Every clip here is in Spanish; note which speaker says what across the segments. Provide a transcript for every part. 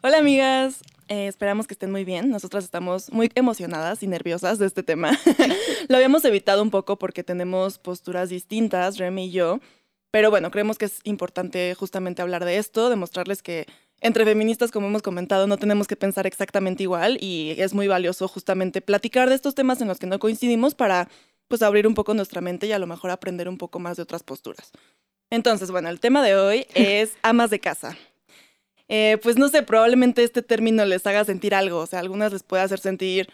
Speaker 1: Hola amigas, Eh, esperamos que estén muy bien. Nosotras estamos muy emocionadas y nerviosas de este tema. Lo habíamos evitado un poco porque tenemos posturas distintas, Remy y yo, pero bueno, creemos que es importante justamente hablar de esto, demostrarles que entre feministas, como hemos comentado, no tenemos que pensar exactamente igual y es muy valioso justamente platicar de estos temas en los que no coincidimos para pues abrir un poco nuestra mente y a lo mejor aprender un poco más de otras posturas. Entonces, bueno, el tema de hoy es amas de casa. Eh, pues no sé, probablemente este término les haga sentir algo, o sea, a algunas les puede hacer sentir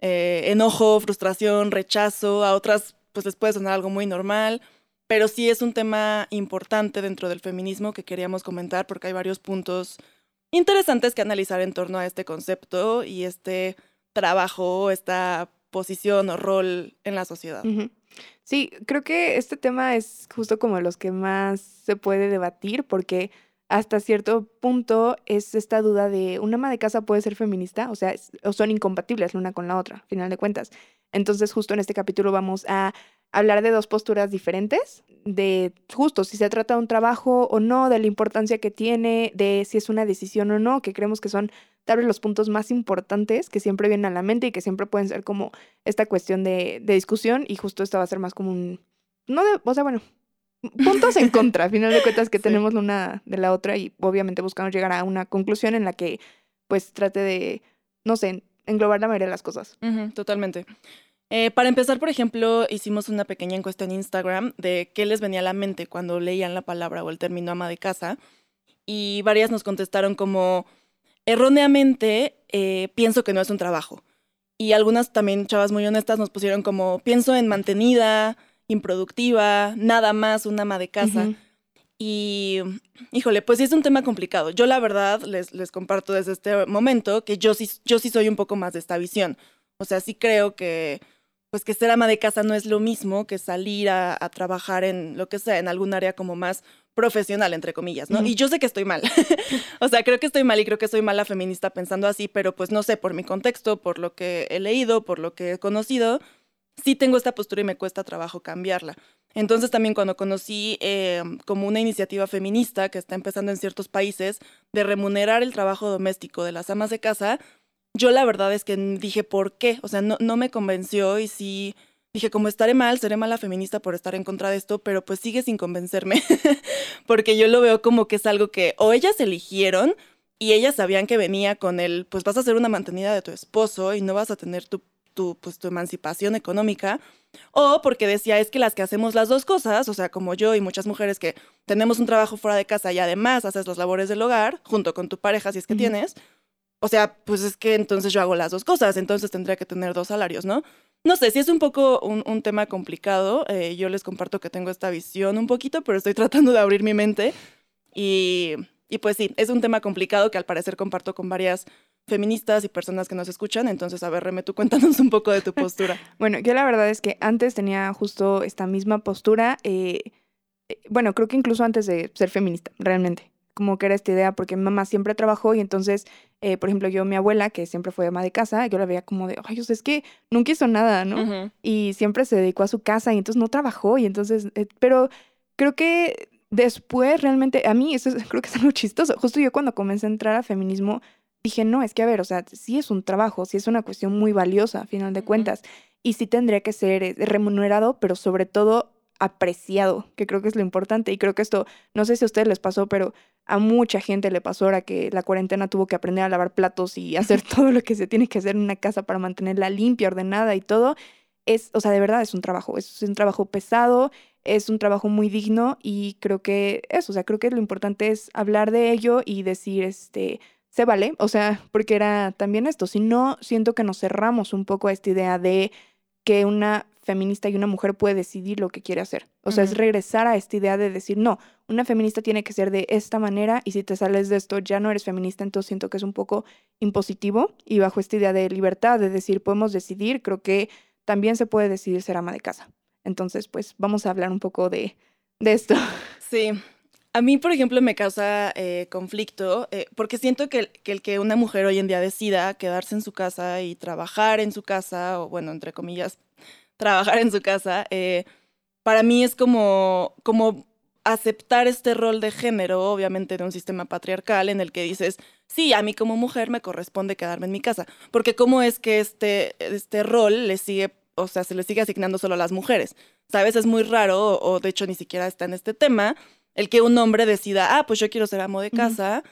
Speaker 1: eh, enojo, frustración, rechazo, a otras pues les puede sonar algo muy normal, pero sí es un tema importante dentro del feminismo que queríamos comentar porque hay varios puntos interesantes que analizar en torno a este concepto y este trabajo, esta posición o rol en la sociedad.
Speaker 2: Sí, creo que este tema es justo como los que más se puede debatir porque hasta cierto punto es esta duda de un ama de casa puede ser feminista, o sea, es- o son incompatibles la una con la otra, a final de cuentas. Entonces, justo en este capítulo vamos a hablar de dos posturas diferentes, de justo si se trata de un trabajo o no, de la importancia que tiene, de si es una decisión o no, que creemos que son tal vez los puntos más importantes que siempre vienen a la mente y que siempre pueden ser como esta cuestión de, de discusión y justo esto va a ser más como un... No de, o sea, bueno, puntos en contra, a final de cuentas que
Speaker 1: Sí.
Speaker 2: tenemos la una de la otra y obviamente buscamos llegar a una conclusión en la que pues trate de, no sé, englobar la mayoría de las cosas.
Speaker 1: Totalmente. Eh, para empezar, por ejemplo, hicimos una pequeña encuesta en Instagram de qué les venía a la mente cuando leían la palabra o el término ama de casa. Y varias nos contestaron como, erróneamente, eh, pienso que no es un trabajo. Y algunas también, chavas muy honestas, nos pusieron como, pienso en mantenida, improductiva, nada más un ama de casa.
Speaker 2: Ujú.
Speaker 1: Y, híjole, pues sí es un tema complicado. Yo la verdad les, les comparto desde este momento que yo sí, yo sí soy un poco más de esta visión. O sea, sí creo que, pues que ser ama de casa no es lo mismo que salir a, a trabajar en lo que sea, en algún área como más profesional, entre comillas, ¿no?
Speaker 2: Ujú.
Speaker 1: Y yo sé que estoy mal. o sea, creo que estoy mal y creo que soy mala feminista pensando así, pero pues no sé, por mi contexto, por lo que he leído, por lo que he conocido, sí tengo esta postura y me cuesta trabajo cambiarla. Entonces también cuando conocí eh, como una iniciativa feminista que está empezando en ciertos países de remunerar el trabajo doméstico de las amas de casa, yo la verdad es que dije, ¿por qué? O sea, no, no me convenció y sí dije, como estaré mal, seré mala feminista por estar en contra de esto, pero pues sigue sin convencerme, porque yo lo veo como que es algo que o ellas eligieron y ellas sabían que venía con el, pues vas a ser una mantenida de tu esposo y no vas a tener tu, tu, pues, tu emancipación económica, o porque decía, es que las que hacemos las dos cosas, o sea, como yo y muchas mujeres que tenemos un trabajo fuera de casa y además haces las labores del hogar, junto con tu pareja, si es que tienes, o sea, pues es que entonces yo hago las dos cosas, entonces tendría que tener dos salarios, ¿no? No sé, si es un poco un, un tema complicado, eh, yo les comparto que tengo esta visión un poquito, pero estoy tratando de abrir mi mente y, y pues sí, es un tema complicado que al parecer comparto con varias feministas y personas que nos escuchan, entonces a ver, Reme, tú cuéntanos un poco de tu postura.
Speaker 2: Bueno, yo la verdad es que antes tenía justo esta misma postura, eh, eh, bueno, creo que incluso antes de ser feminista, realmente, como que era esta idea, porque mi mamá siempre trabajó y entonces, eh, por ejemplo, yo, mi abuela, que siempre fue ama de casa, yo la veía como de, ay, o sea, es que nunca hizo nada, ¿no?
Speaker 1: Ujú.
Speaker 2: y siempre se dedicó a su casa y entonces no trabajó y entonces, pero creo que después realmente, a mí eso es- creo que es algo chistoso. Justo yo cuando comencé a entrar a feminismo dije, no, es que a ver, o sea, sí es un trabajo, sí es una cuestión muy valiosa a final de cuentas y sí tendría que ser eh, remunerado, pero sobre todo apreciado, que creo que es lo importante y creo que esto, no sé si a ustedes les pasó, pero a mucha gente le pasó ahora que la cuarentena tuvo que aprender a lavar platos y hacer todo lo que se tiene que hacer en una casa para mantenerla limpia, ordenada y todo es, o sea, de verdad es un trabajo, es un trabajo pesado, es un trabajo muy digno y creo que eso, o sea, creo que lo importante es hablar de ello y decir, este, se vale, o sea, porque era también esto, si no, siento que nos cerramos un poco a esta idea de que una feminista y una mujer puede decidir lo que quiere hacer. O sea, es regresar a esta idea de decir, no, una feminista tiene que ser de esta manera y si te sales de esto ya no eres feminista, entonces siento que es un poco impositivo y bajo esta idea de libertad, de decir, podemos decidir, creo que también se puede decidir ser ama de casa. Entonces, pues vamos a hablar un poco de, de esto.
Speaker 1: Sí. A mí, por ejemplo, me causa eh, conflicto eh, porque siento que el, que una mujer hoy en día decida quedarse en su casa y trabajar en su casa, o bueno, entre comillas, trabajar en su casa, eh, para mí es como, como aceptar este rol de género, obviamente de un sistema patriarcal en el que dices, sí, a mí como mujer me corresponde quedarme en mi casa, porque cómo es que este, este rol le sigue, o se le sigue asignando solo a las mujeres, ¿sabes? Es muy raro, o, o de hecho ni siquiera está en este tema, el que un hombre decida, ah, pues yo quiero ser amo de casa,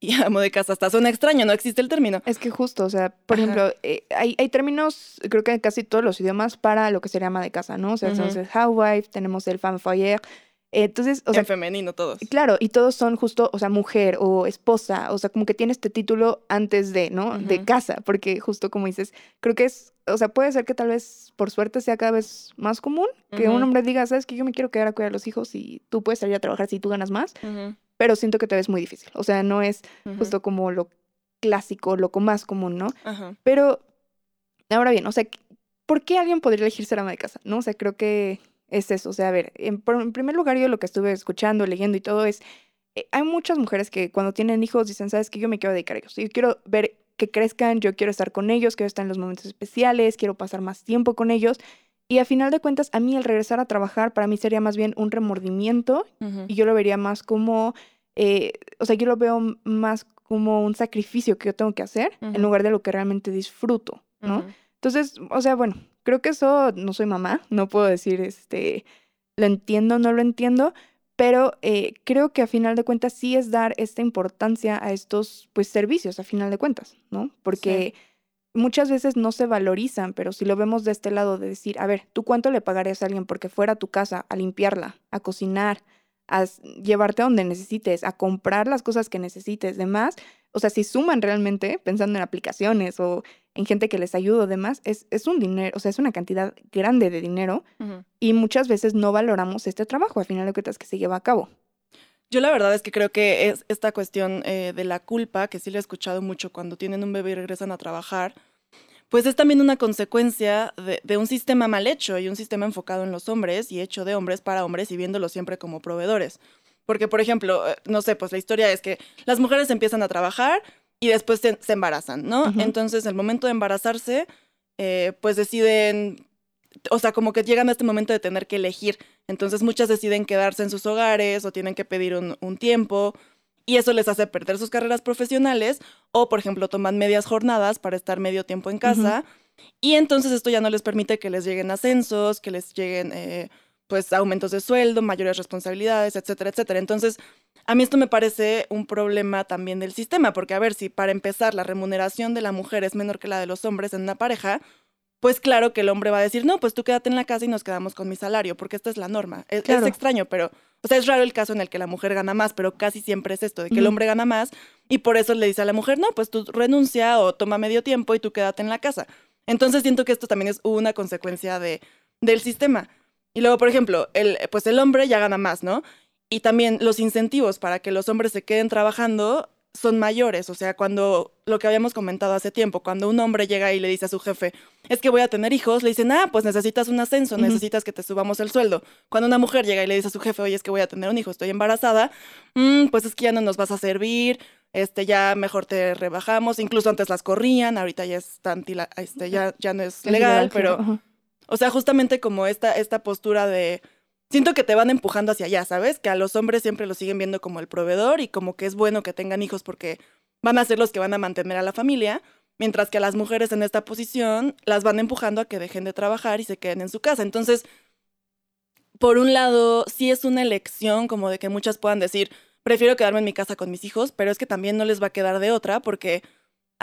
Speaker 1: y amo de casa hasta suena extraño, no existe el término.
Speaker 2: Es que justo, o sea, por
Speaker 1: Ajá.
Speaker 2: ejemplo, eh, hay, hay términos, creo que en casi todos los idiomas para lo que sería ama de casa, ¿no? O sea,
Speaker 1: Ujú.
Speaker 2: tenemos el housewife, tenemos el femme foyer. Entonces, o sea,
Speaker 1: en femenino todos.
Speaker 2: Claro, y todos son justo, o sea, mujer o esposa, o sea, como que tiene este título antes de, ¿no? De casa, porque justo como dices, creo que es, o sea, puede ser que tal vez por suerte sea cada vez más común que un hombre diga, sabes que yo me quiero quedar a cuidar a los hijos y tú puedes salir a trabajar si tú ganas más, pero siento que te ves muy difícil, o sea, no es justo como lo clásico, lo más común, ¿no? Pero, ahora bien, o sea, ¿por qué alguien podría elegir ser ama de casa? ¿No? O sea, creo que es eso. O sea, a ver, en, primer lugar, yo lo que estuve escuchando, leyendo y todo es, eh, hay muchas mujeres que cuando tienen hijos dicen, sabes que yo me quiero dedicar a ellos. Yo quiero ver que crezcan, yo quiero estar con ellos, quiero estar en los momentos especiales, quiero pasar más tiempo con ellos. Y a final de cuentas, a mí el regresar a trabajar para mí sería más bien un remordimiento y yo lo vería más como, eh, o sea, yo lo veo más como un sacrificio que yo tengo que hacer en lugar de lo que realmente disfruto, ¿no? Entonces, o sea, bueno, creo que eso no soy mamá, no puedo decir, este, lo entiendo, no lo entiendo, pero eh, creo que a final de cuentas sí es dar esta importancia a estos, pues, servicios, a final de cuentas, ¿no? Porque muchas veces no se valorizan, pero si lo vemos de este lado de decir, a ver, ¿tú cuánto le pagarías a alguien porque fuera a tu casa a limpiarla, a cocinar, a llevarte a donde necesites, a comprar las cosas que necesites, demás? O sea, si suman realmente, pensando en aplicaciones o en gente que les ayuda o demás, es, es un dinero, o sea, es una cantidad grande de dinero y muchas veces no valoramos este trabajo, al final de cuentas, que se lleva a cabo.
Speaker 1: Yo la verdad es que creo que es esta cuestión eh, de la culpa, que sí lo he escuchado mucho cuando tienen un bebé y regresan a trabajar, pues es también una consecuencia de, de un sistema mal hecho y un sistema enfocado en los hombres y hecho de hombres para hombres y viéndolos siempre como proveedores. Porque, por ejemplo, eh, no sé, pues la historia es que las mujeres empiezan a trabajar y después se, se embarazan, ¿no?
Speaker 2: Ujú.
Speaker 1: Entonces, el momento de embarazarse, eh, pues deciden, o sea, como que llegan a este momento de tener que elegir. Entonces, muchas deciden quedarse en sus hogares o tienen que pedir un, un tiempo y eso les hace perder sus carreras profesionales o, por ejemplo, toman medias jornadas para estar medio tiempo en casa y entonces esto ya no les permite que les lleguen ascensos, que les lleguen eh, pues aumentos de sueldo, mayores responsabilidades, etcétera, etcétera. Entonces, a mí esto me parece un problema también del sistema, porque a ver, si para empezar la remuneración de la mujer es menor que la de los hombres en una pareja, pues claro que el hombre va a decir, no, pues tú quédate en la casa y nos quedamos con mi salario, porque esta es la norma. Es, extraño, pero, o sea, es raro el caso en el que la mujer gana más, pero casi siempre es esto, de que el hombre gana más y por eso le dice a la mujer, no, pues tú renuncia o toma medio tiempo y tú quédate en la casa. Entonces siento que esto también es una consecuencia de, del sistema. Y luego, por ejemplo, el, pues el hombre ya gana más, ¿no? Y también los incentivos para que los hombres se queden trabajando son mayores. O sea, cuando lo que habíamos comentado hace tiempo, cuando un hombre llega y le dice a su jefe, es que voy a tener hijos, le dicen, ah, pues necesitas un ascenso, necesitas que te subamos el sueldo. Cuando una mujer llega y le dice a su jefe, oye, es que voy a tener un hijo, estoy embarazada, "Mm, pues es que ya no nos vas a servir, este, ya mejor te rebajamos. Incluso antes las corrían, ahorita ya es este, ya, ya no es legal, pero o sea, justamente como esta, esta postura de... Siento que te van empujando hacia allá, ¿sabes? Que a los hombres siempre los siguen viendo como el proveedor y como que es bueno que tengan hijos porque van a ser los que van a mantener a la familia, mientras que a las mujeres en esta posición las van empujando a que dejen de trabajar y se queden en su casa. Entonces, por un lado, sí es una elección como de que muchas puedan decir, prefiero quedarme en mi casa con mis hijos, pero es que también no les va a quedar de otra porque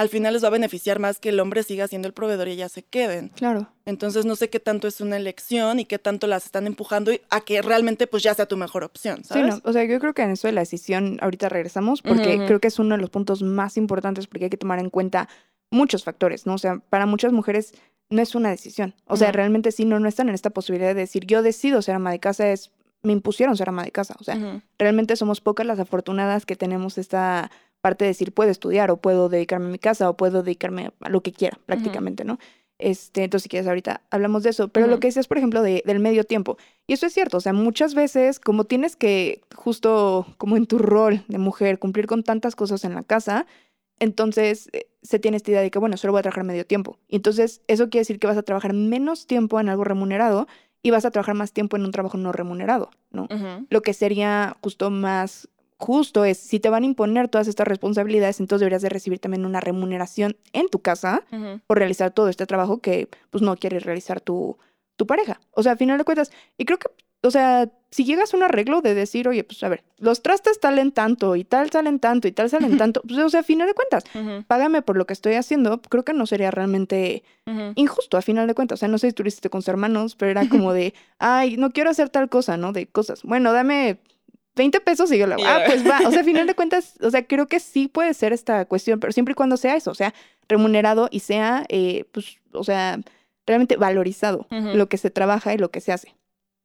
Speaker 1: al final les va a beneficiar más que el hombre siga siendo el proveedor y ellas se queden.
Speaker 2: Claro.
Speaker 1: Entonces no sé qué tanto es una elección y qué tanto las están empujando a que realmente pues ya sea tu mejor opción,
Speaker 2: Sí,
Speaker 1: ¿sabes?
Speaker 2: no, o sea, yo creo que en eso de la decisión, ahorita regresamos, porque creo que es uno de los puntos más importantes porque hay que tomar en cuenta muchos factores, ¿no? O sea, para muchas mujeres no es una decisión. O sea, realmente sí no, no están en esta posibilidad de decir, yo decido ser ama de casa, es, me impusieron ser ama de casa. O sea, realmente somos pocas las afortunadas que tenemos esta parte de decir, puedo estudiar o puedo dedicarme a mi casa o puedo dedicarme a lo que quiera, prácticamente, ¿no? Este, entonces, si quieres, ahorita hablamos de eso. Pero lo que decías, por ejemplo, de- del medio tiempo. Y eso es cierto, o sea, muchas veces, como tienes que, justo como en tu rol de mujer, cumplir con tantas cosas en la casa, entonces eh, se tiene esta idea de que, bueno, solo voy a trabajar medio tiempo. Y entonces, eso quiere decir que vas a trabajar menos tiempo en algo remunerado y vas a trabajar más tiempo en un trabajo no remunerado, ¿no? Lo que sería justo más justo es, si te van a imponer todas estas responsabilidades, entonces deberías de recibir también una remuneración en tu casa por realizar todo este trabajo que pues no quiere realizar tu, tu pareja. O sea, a final de cuentas, y creo que, o sea, si llegas a un arreglo de decir, oye, pues a ver, los trastes salen tanto y tal salen tanto y tal salen tanto, pues o sea, a final de cuentas, págame por lo que estoy haciendo, creo que no sería realmente injusto a final de cuentas. O sea, no sé si tú lo hiciste con sus hermanos, pero era como de, ay, no quiero hacer tal cosa, ¿no? De cosas. Bueno, dame 20 pesos y yo le Ah, pues va. O sea, a final de cuentas, o sea, creo que sí puede ser esta cuestión, pero siempre y cuando sea eso, o sea, remunerado y sea, eh, pues, o sea, realmente valorizado lo que se trabaja y lo que se hace.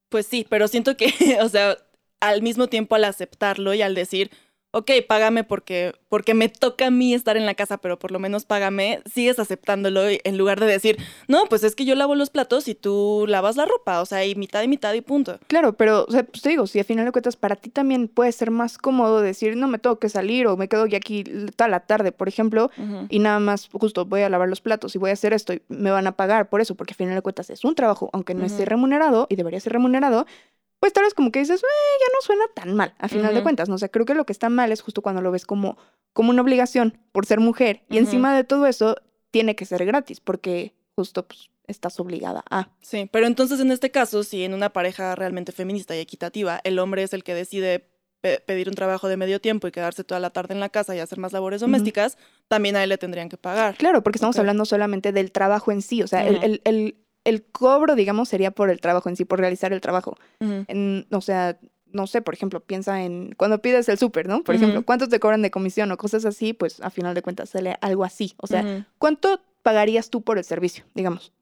Speaker 1: Pues sí, pero siento que, o sea, al mismo tiempo al aceptarlo y al decir, ok, págame porque, porque me toca a mí estar en la casa, pero por lo menos págame, sigues aceptándolo y- en lugar de decir, no, pues es que yo lavo los platos y tú lavas la ropa, o sea, y mitad y mitad y punto.
Speaker 2: Claro, pero, o sea, pues te digo, si a final de cuentas para ti también puede ser más cómodo decir, no me tengo que salir o me quedo ya aquí toda la tarde, por ejemplo, y nada más justo voy a lavar los platos y voy a hacer esto y me van a pagar por eso, porque al final de cuentas es un trabajo, aunque no esté remunerado y debería ser remunerado, pues tal vez como que dices, "Eh, ya no suena tan mal, a final de cuentas, ¿no? O sea, creo que lo que está mal es justo cuando lo ves como, como una obligación por ser mujer y encima de todo eso tiene que ser gratis, porque justo pues estás obligada a.
Speaker 1: Sí, pero entonces en este caso, si en una pareja realmente feminista y equitativa, el hombre es el que decide pe- pedir un trabajo de medio tiempo y quedarse toda la tarde en la casa y hacer más labores domésticas, también a él le tendrían que pagar.
Speaker 2: Claro, porque estamos hablando solamente del trabajo en sí, o sea, el, el, el cobro, digamos, sería por el trabajo en sí, por realizar el trabajo. En- o sea, no sé, por ejemplo, piensa en cuando pides el súper, ¿no? Por ejemplo, ¿cuántos te cobran de comisión o cosas así? Pues a final de cuentas sale algo así. O sea. ¿cuánto pagarías tú por el servicio, digamos?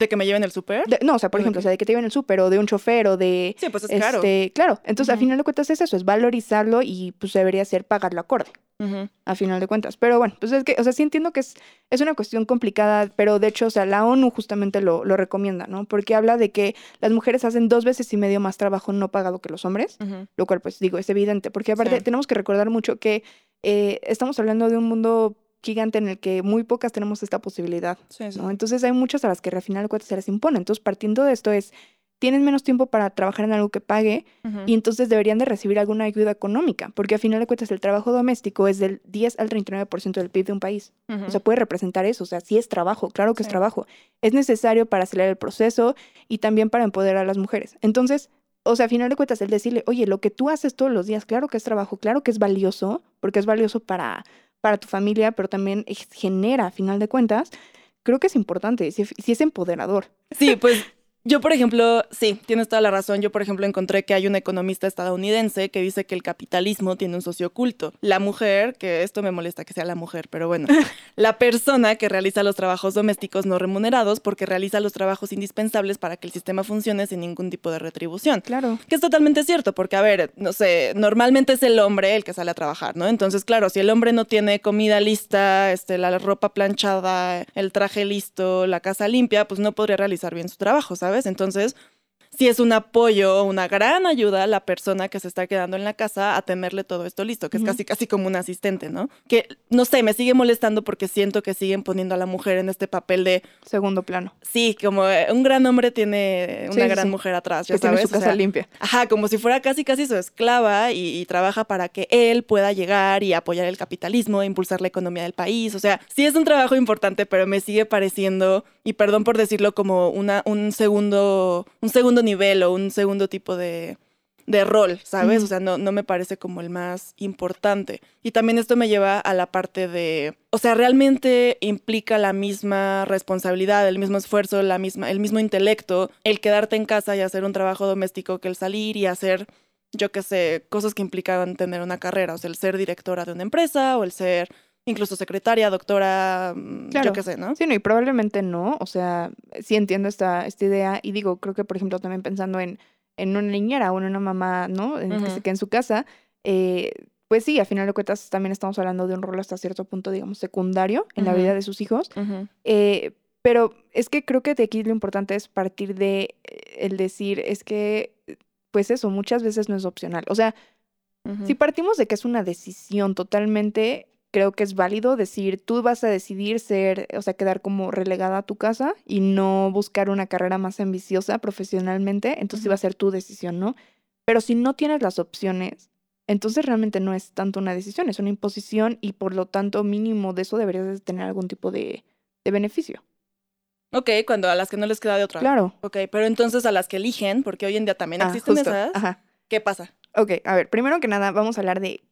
Speaker 1: ¿De que me lleven el súper?
Speaker 2: No, o sea, por
Speaker 1: ¿O de
Speaker 2: ejemplo, o sea, de que te lleven el súper o de un chofer o de...
Speaker 1: Sí, pues es caro.
Speaker 2: este, claro, entonces a
Speaker 1: Ujú.
Speaker 2: final de cuentas es eso, es valorizarlo y pues debería ser pagarlo acorde,
Speaker 1: Ujú.
Speaker 2: a final de cuentas. Pero bueno, pues es que, o sea, sí entiendo que es, es una cuestión complicada, pero de hecho, o sea, la ONU justamente lo, lo recomienda, ¿no? Porque habla de que las mujeres hacen dos veces y medio más trabajo no pagado que los hombres lo cual pues digo, es evidente, porque aparte
Speaker 1: Sí.
Speaker 2: tenemos que recordar mucho que eh, estamos hablando de un mundo gigante en el que muy pocas tenemos esta posibilidad,
Speaker 1: Sí, sí.
Speaker 2: ¿no? Entonces hay muchas a las que al final de cuentas se les impone. Entonces partiendo de esto es, tienen menos tiempo para trabajar en algo que pague y entonces deberían de recibir alguna ayuda económica, porque al final de cuentas el trabajo doméstico es del 10 al 39% del PIB de un país. O sea, puede representar eso, o sea, sí es trabajo, claro que es trabajo. Es necesario para acelerar el proceso y también para empoderar a las mujeres. Entonces, o sea, a final de cuentas, el decirle, oye, lo que tú haces todos los días, claro que es trabajo, claro que es valioso, porque es valioso para, para tu familia, pero también genera, a final de cuentas, creo que es importante, si es empoderador.
Speaker 1: Sí, pues yo, por ejemplo, sí, tienes toda la razón. Yo, por ejemplo, encontré que hay un economista estadounidense que dice que el capitalismo tiene un socio oculto. La mujer, que esto me molesta que sea la mujer, pero bueno, la persona que realiza los trabajos domésticos no remunerados porque realiza los trabajos indispensables para que el sistema funcione sin ningún tipo de retribución.
Speaker 2: Claro.
Speaker 1: Que es totalmente cierto, porque, a ver, no sé, normalmente es el hombre el que sale a trabajar, ¿no? Entonces, claro, si el hombre no tiene comida lista, este, la ropa planchada, el traje listo, la casa limpia, pues no podría realizar bien su trabajo, ¿sabes? Entonces, sí es un apoyo, una gran ayuda a la persona que se está quedando en la casa a tenerle todo esto listo, que es casi casi como un asistente, ¿no? Que, no sé, me sigue molestando porque siento que siguen poniendo a la mujer en este papel de,
Speaker 2: Segundo plano.
Speaker 1: sí, como eh, un gran hombre tiene una
Speaker 2: Sí,
Speaker 1: gran
Speaker 2: sí.
Speaker 1: mujer atrás, ya
Speaker 2: Que tiene
Speaker 1: sabes.
Speaker 2: su
Speaker 1: O
Speaker 2: casa
Speaker 1: sea,
Speaker 2: limpia.
Speaker 1: Ajá, como si fuera casi casi su esclava y, y trabaja para que él pueda llegar y apoyar el capitalismo, e impulsar la economía del país. O sea, sí es un trabajo importante, pero me sigue pareciendo, y perdón por decirlo, como una, un segundo, un segundo nivel o un segundo tipo de, de rol, ¿sabes? O sea, no, no me parece como el más importante. Y también esto me lleva a la parte de, o sea, realmente implica la misma responsabilidad, el mismo esfuerzo, la misma, el mismo intelecto, el quedarte en casa y hacer un trabajo doméstico que el salir y hacer, yo qué sé, cosas que implicaban tener una carrera, o sea, el ser directora de una empresa o el ser incluso secretaria, doctora, mm,
Speaker 2: Claro.
Speaker 1: yo qué sé, ¿no?
Speaker 2: Sí, no, y probablemente no. O sea, sí entiendo esta, esta idea. Y digo, creo que, por ejemplo, también pensando en, en una niñera o en una mamá, ¿no? En, que se en su casa, eh, pues sí, a final de cuentas también estamos hablando de un rol hasta cierto punto, digamos, secundario en la vida de sus hijos. Eh, pero es que creo que de aquí lo importante es partir de eh, el decir, es que, pues eso, muchas veces no es opcional. O sea, si partimos de que es una decisión totalmente, creo que es válido decir, tú vas a decidir ser, o sea, quedar como relegada a tu casa y no buscar una carrera más ambiciosa profesionalmente, entonces sí va a ser tu decisión, ¿no? Pero si no tienes las opciones, entonces realmente no es tanto una decisión, es una imposición y por lo tanto mínimo de eso deberías de tener algún tipo de, de beneficio.
Speaker 1: Ok, cuando a las que no les queda de otra.
Speaker 2: Claro.
Speaker 1: Ok, pero entonces a las que eligen, porque hoy en día también
Speaker 2: Ah,
Speaker 1: existen
Speaker 2: justo,
Speaker 1: esas,
Speaker 2: Ajá.
Speaker 1: ¿qué pasa?
Speaker 2: Ok, a ver, primero que nada vamos a hablar de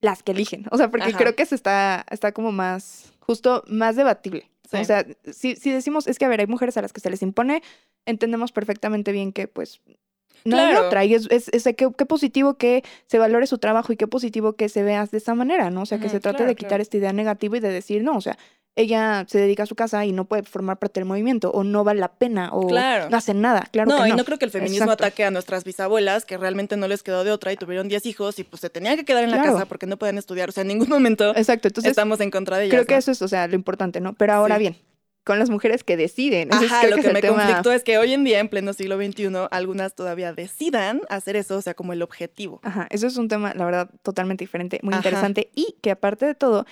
Speaker 2: las que eligen. O sea, porque
Speaker 1: Ajá.
Speaker 2: creo que se está, está como más, justo más debatible.
Speaker 1: Sí.
Speaker 2: O sea, si, si decimos, es que a ver, hay mujeres a las que se les impone, entendemos perfectamente bien que pues no hay
Speaker 1: Claro.
Speaker 2: otra. Y es, es, es qué, qué positivo que se valore su trabajo y qué positivo que se veas de esa manera, ¿no? O sea, que se trate
Speaker 1: claro,
Speaker 2: de quitar
Speaker 1: claro.
Speaker 2: esta idea negativa y de decir, no, o sea, ella se dedica a su casa y no puede formar parte del movimiento, o no vale la pena, o
Speaker 1: Claro.
Speaker 2: no hace nada. Claro
Speaker 1: no,
Speaker 2: que
Speaker 1: y
Speaker 2: no.
Speaker 1: creo que el feminismo
Speaker 2: Exacto.
Speaker 1: ataque a nuestras bisabuelas, que realmente no les quedó de otra y tuvieron 10 hijos y pues se tenían que quedar en la
Speaker 2: Claro.
Speaker 1: casa porque no podían estudiar. O sea, en ningún momento
Speaker 2: Exacto. Entonces,
Speaker 1: estamos en contra de ellas.
Speaker 2: Creo que eso es, o sea, lo importante, ¿no? Pero ahora
Speaker 1: Sí.
Speaker 2: bien, con las mujeres que deciden.
Speaker 1: Ajá,
Speaker 2: creo
Speaker 1: lo que me
Speaker 2: tema-
Speaker 1: conflictó es que hoy en día, en pleno siglo XXI, algunas todavía decidan hacer eso, o sea, como el objetivo.
Speaker 2: Ajá, eso es un tema, la verdad, totalmente diferente, muy
Speaker 1: Ajá.
Speaker 2: interesante y que aparte de todo,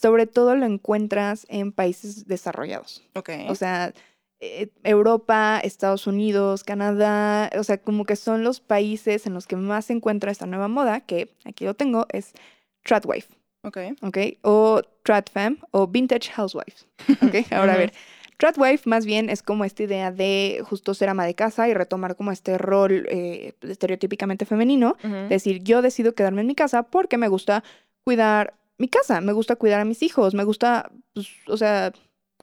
Speaker 2: sobre todo lo encuentras en países desarrollados.
Speaker 1: Ok.
Speaker 2: O sea, eh, Europa, Estados Unidos, Canadá, o sea, como que son los países en los que más se encuentra esta nueva moda, que aquí lo tengo, es Tradwife.
Speaker 1: ok.
Speaker 2: ¿ok? O Tradfem o Vintage Housewives, ¿ok? Ahora a ver, Tradwife más bien es como esta idea de justo ser ama de casa y retomar como este rol eh, estereotípicamente femenino,
Speaker 1: Ujú.
Speaker 2: decir, yo decido quedarme en mi casa porque me gusta cuidar mi casa, me gusta cuidar a mis hijos, me gusta, pues, o sea,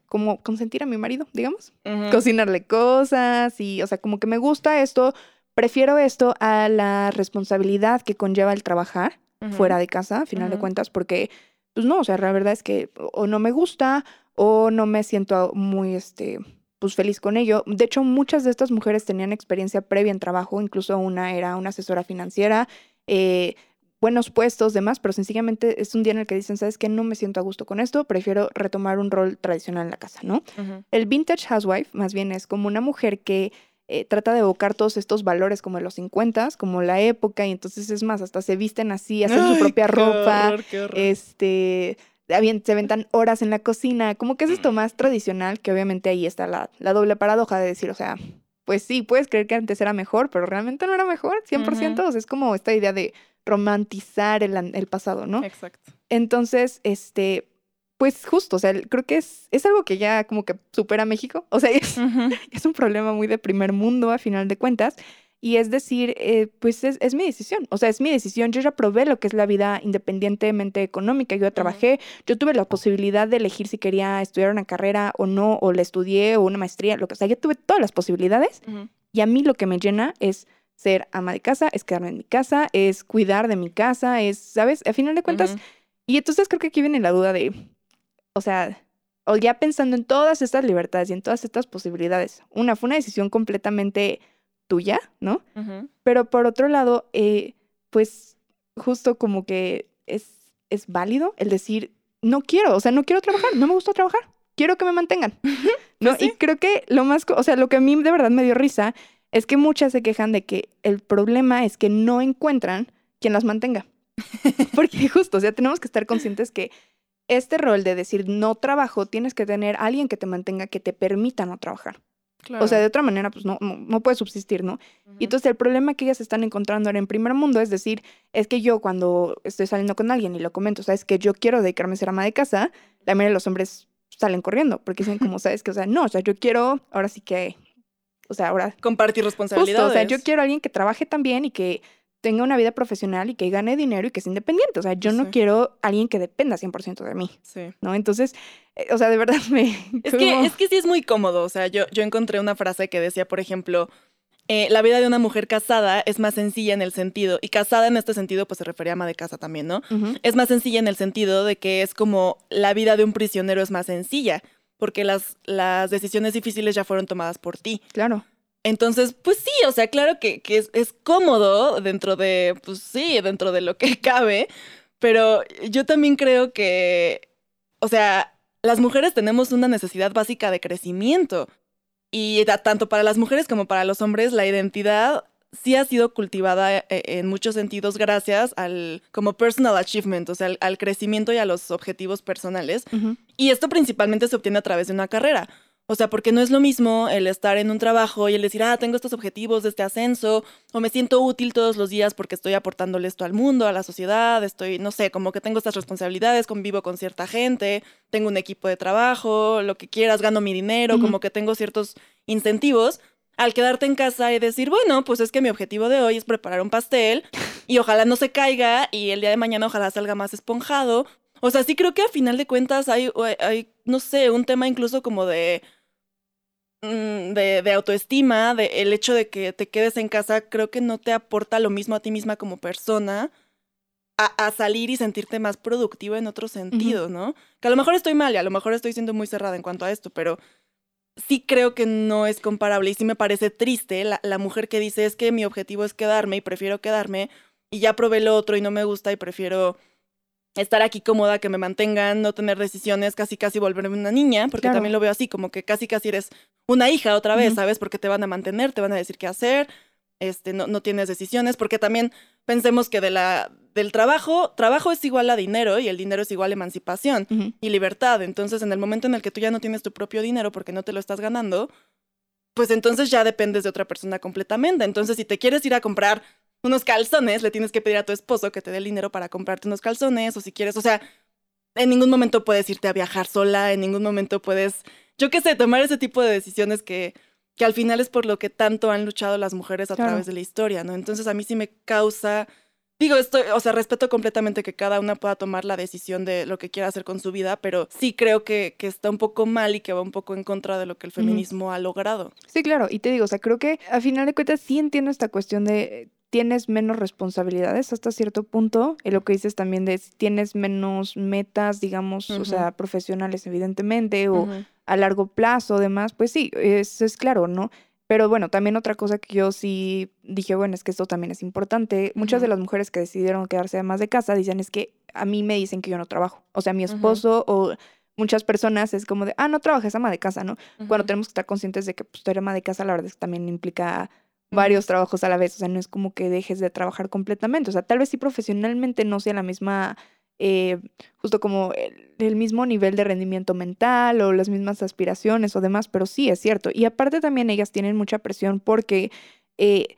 Speaker 2: como consentir a mi marido, digamos, cocinarle cosas y, o sea, como que me gusta esto, prefiero esto a la responsabilidad que conlleva el trabajar fuera de casa, a final de cuentas, porque, pues no, o sea, la verdad es que o no me gusta o no me siento muy, este, pues feliz con ello. De hecho, muchas de estas mujeres tenían experiencia previa en trabajo, incluso una era una asesora financiera, eh, buenos puestos, demás, pero sencillamente es un día en el que dicen, ¿sabes qué? No me siento a gusto con esto, prefiero retomar un rol tradicional en la casa, ¿no? El vintage housewife, más bien, es como una mujer que eh, trata de evocar todos estos valores como de los 50, como la época, y entonces es más, hasta se visten así, hacen
Speaker 1: Ay,
Speaker 2: su propia ropa,
Speaker 1: horror, horror.
Speaker 2: este, se ventan horas en la cocina, como que es esto más tradicional, que obviamente ahí está la, la doble paradoja de decir, o sea, pues sí, puedes creer que antes era mejor, pero realmente no era mejor, 100%, o sea, es como esta idea de romantizar el, el pasado, ¿no?
Speaker 1: Exacto.
Speaker 2: Entonces, este, pues justo, o sea, creo que es, es algo que ya como que supera México. O sea, es, es un problema muy de primer mundo a final de cuentas. Y es decir, eh, pues es, es mi decisión. O sea, es mi decisión. Yo ya probé lo que es la vida independientemente económica. Yo ya trabajé, yo tuve la posibilidad de elegir si quería estudiar una carrera o no, o la estudié, o una maestría, lo que sea. Yo tuve todas las posibilidades. Y a mí lo que me llena es ser ama de casa, es quedarme en mi casa, es cuidar de mi casa, es, ¿sabes? A final de cuentas, y entonces creo que aquí viene la duda de, o sea, o ya pensando en todas estas libertades y en todas estas posibilidades, una fue una decisión completamente tuya, ¿no? Pero por otro lado, eh, pues justo como que es, es válido el decir, no quiero, o sea, no quiero trabajar, no me gusta trabajar, quiero que me mantengan, ¿no?
Speaker 1: Sí.
Speaker 2: Y creo que lo más, o sea, lo que a mí de verdad me dio risa es que muchas se quejan de que el problema es que no encuentran quien las mantenga. Porque justo, o sea, tenemos que estar conscientes que este rol de decir no trabajo, tienes que tener a alguien que te mantenga, que te permita no trabajar. O sea, de otra manera, pues no, no, no puedes subsistir, ¿no?
Speaker 1: Ujú.
Speaker 2: Y entonces el problema que ellas están encontrando ahora en primer mundo es decir, es que yo cuando estoy saliendo con alguien y lo comento, sabes que yo quiero dedicarme a ser ama de casa, la mayoría de los hombres salen corriendo porque dicen como, sabes que, o sea, no, o sea, yo quiero, ahora sí que, o sea, ahora
Speaker 1: Compartir
Speaker 2: justo,
Speaker 1: responsabilidades.
Speaker 2: o sea, yo quiero a alguien que trabaje también y que tenga una vida profesional y que gane dinero y que sea independiente, o sea, yo no quiero a alguien que dependa 100% de mí,
Speaker 1: Sí.
Speaker 2: ¿no? Entonces, eh, o sea, de verdad me...
Speaker 1: Es
Speaker 2: como-
Speaker 1: que, es que sí es muy cómodo. O sea, yo, yo encontré una frase que decía, por ejemplo, eh, la vida de una mujer casada es más sencilla en el sentido, y casada en este sentido pues se refería a ama de casa también, ¿no? Es más sencilla en el sentido de que es como la vida de un prisionero es más sencilla, porque las, las decisiones difíciles ya fueron tomadas por ti.
Speaker 2: Claro.
Speaker 1: Entonces, pues sí, o sea, claro que, que es, es cómodo dentro de, pues sí, dentro de lo que cabe, pero yo también creo que, o sea, las mujeres tenemos una necesidad básica de crecimiento y tanto para las mujeres como para los hombres la identidad sí ha sido cultivada eh, en muchos sentidos gracias al como personal achievement, o sea, al, al crecimiento y a los objetivos personales. Y esto principalmente se obtiene a través de una carrera. O sea, porque no es lo mismo el estar en un trabajo y el decir, ah, tengo estos objetivos de este ascenso, o me siento útil todos los días porque estoy aportándole esto al mundo, a la sociedad, estoy, no sé, como que tengo estas responsabilidades, convivo con cierta gente, tengo un equipo de trabajo, lo que quieras, gano mi dinero, como que tengo ciertos incentivos. Al quedarte en casa y decir, bueno, pues es que mi objetivo de hoy es preparar un pastel y ojalá no se caiga y el día de mañana ojalá salga más esponjado. O sea, sí creo que a final de cuentas hay, hay- hay, no sé, un tema incluso como de, mm, de, de autoestima, de el hecho de que te quedes en casa, creo que no te aporta lo mismo a ti misma como persona a, a salir y sentirte más productivo en otro sentido, ¿no? Que a lo mejor estoy mal y a lo mejor estoy siendo muy cerrada en cuanto a esto, pero sí creo que no es comparable y sí me parece triste la, la mujer que dice es que mi objetivo es quedarme y prefiero quedarme y ya probé lo otro y no me gusta y prefiero estar aquí cómoda, que me mantengan, no tener decisiones, casi casi volverme una niña, porque
Speaker 2: Claro.
Speaker 1: también lo veo así, como que casi casi eres una hija otra vez. ¿sabes? Porque te van a mantener, te van a decir qué hacer, este, no, no tienes decisiones, porque también pensemos que de la, del trabajo, trabajo es igual a dinero y el dinero es igual a emancipación y libertad. Entonces, en el momento en el que tú ya no tienes tu propio dinero porque no te lo estás ganando, pues entonces ya dependes de otra persona completamente. Entonces, si te quieres ir a comprar unos calzones, le tienes que pedir a tu esposo que te dé el dinero para comprarte unos calzones, o si quieres, o sea, en ningún momento puedes irte a viajar sola, en ningún momento puedes, yo qué sé, tomar ese tipo de decisiones que, que al final es por lo que tanto han luchado las mujeres a
Speaker 2: Claro.
Speaker 1: través de la historia, ¿no? Entonces, a mí sí me causa Digo, estoy, o sea, respeto completamente que cada una pueda tomar la decisión de lo que quiera hacer con su vida, pero sí creo que, que está un poco mal y que va un poco en contra de lo que el feminismo ha logrado.
Speaker 2: Sí, claro. Y te digo, o sea, creo que a final de cuentas sí entiendo esta cuestión de tienes menos responsabilidades hasta cierto punto. Y lo que dices también de si tienes menos metas, digamos, o sea, profesionales, evidentemente, o a largo plazo, demás, pues sí, eso es claro, ¿no? Pero bueno, también otra cosa que yo sí dije, bueno, es que esto también es importante. Muchas de las mujeres que decidieron quedarse más de casa dicen es que a mí me dicen que yo no trabajo. O sea, mi esposo o muchas personas es como de, ah, no trabajas, ama de casa, ¿no? Cuando tenemos que estar conscientes de que pues, ser ama de casa, la verdad es que también implica varios trabajos a la vez. O sea, no es como que dejes de trabajar completamente. O sea, tal vez sí profesionalmente no sea la misma, eh, justo como el, mismo nivel de rendimiento mental o las mismas aspiraciones o demás, pero sí es cierto. Y aparte también ellas tienen mucha presión porque eh,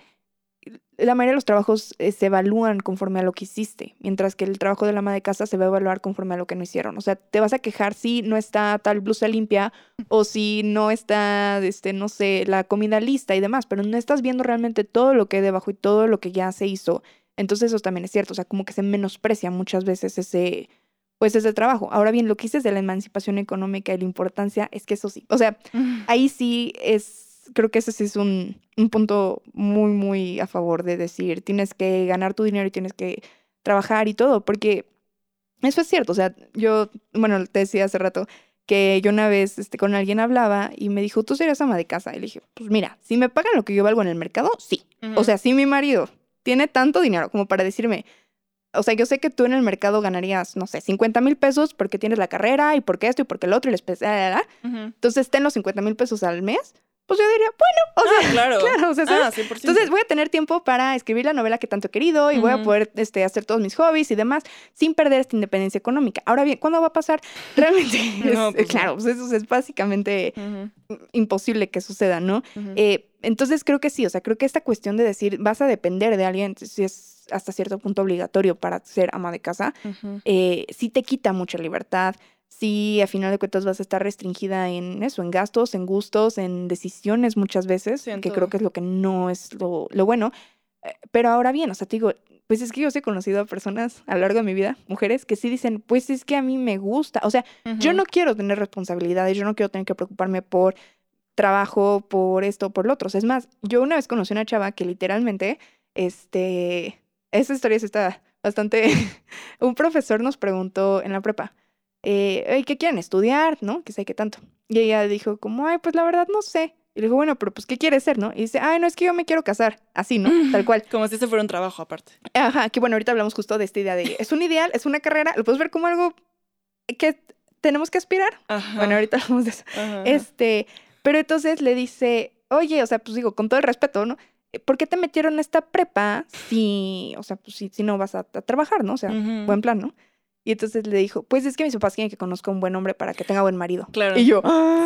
Speaker 2: la mayoría de los trabajos eh, se evalúan conforme a lo que hiciste, mientras que el trabajo de la ama de casa se va a evaluar conforme a lo que no hicieron. O sea, te vas a quejar si no está tal blusa limpia o si no está, este, no sé, la comida lista y demás, pero no estás viendo realmente todo lo que hay debajo y todo lo que ya se hizo. Entonces eso también es cierto, o sea, como que se menosprecia muchas veces ese, pues ese trabajo. Ahora bien, lo que dices de la emancipación económica y la importancia es que eso sí, o sea, ahí sí es, creo que ese sí es un, un punto muy, muy a favor de decir, tienes que ganar tu dinero y tienes que trabajar y todo, porque eso es cierto, o sea, yo, bueno, te decía hace rato que yo una vez este, con alguien hablaba y me dijo, tú serías ama de casa. Y le dije, pues mira, si me pagan lo que yo valgo en el mercado, sí. O sea, si mi marido tiene tanto dinero como para decirme, o sea, yo sé que tú en el mercado ganarías, no sé, 50 mil pesos porque tienes la carrera y porque esto y porque el otro y la especialidad.
Speaker 1: Ujú.
Speaker 2: Entonces, ten los 50 mil pesos al mes. Pues yo diría, bueno, o sea,
Speaker 1: Ah, claro.
Speaker 2: claro, o sea, ¿sabes?
Speaker 1: Ah, 100%.
Speaker 2: Entonces voy a tener tiempo para escribir la novela que tanto he querido y voy a poder este, hacer todos mis hobbies y demás sin perder esta independencia económica. Ahora bien, ¿cuándo va a pasar? Realmente,
Speaker 1: No,
Speaker 2: es-
Speaker 1: pues
Speaker 2: claro, pues eso es básicamente imposible que suceda, ¿no? Eh, entonces creo que sí, o sea, creo que esta cuestión de decir vas a depender de alguien, si es hasta cierto punto obligatorio para ser ama de casa, eh, sí te quita mucha libertad, sí a final de cuentas vas a estar restringida en eso, en gastos, en gustos, en decisiones muchas veces, que creo que es lo que no es lo, lo bueno. Eh, Pero ahora bien, o sea, te digo, pues es que yo sí he conocido a personas a lo largo de mi vida, mujeres, que sí dicen, pues es que a mí me gusta, o sea, yo no quiero tener responsabilidades, yo no quiero tener que preocuparme por trabajo por esto, por lo otro. O sea, es más, yo una vez conocí a una chava que literalmente, este, esta historia está bastante, un profesor nos preguntó en la prepa, eh, "Ey, ¿qué quieren estudiar? ¿No? Que sé qué tanto. Y ella dijo como, ay, pues la verdad no sé. Y le digo, bueno, pero pues, ¿qué quieres ser, no? Y dice, ay, no, es que yo me quiero casar. Así, ¿no? Tal cual.
Speaker 1: Como si ese fuera un trabajo aparte.
Speaker 2: Ajá, que bueno, ahorita hablamos justo de esta idea de, es un ideal, es una carrera, lo puedes ver como algo que tenemos que aspirar.
Speaker 1: Ajá.
Speaker 2: Bueno, ahorita hablamos de eso.
Speaker 1: Ajá.
Speaker 2: Este, pero entonces le dice, oye, o sea, pues digo, con todo el respeto, ¿no? Eh, ¿Por qué te metieron a esta prepa si, o sea, pues si, si no vas a, a trabajar, ¿no? O sea, buen plan, ¿no? Y entonces le dijo, pues es que mis papás quieren que conozca un buen hombre para que tenga buen marido.
Speaker 1: Claro.
Speaker 2: Y yo,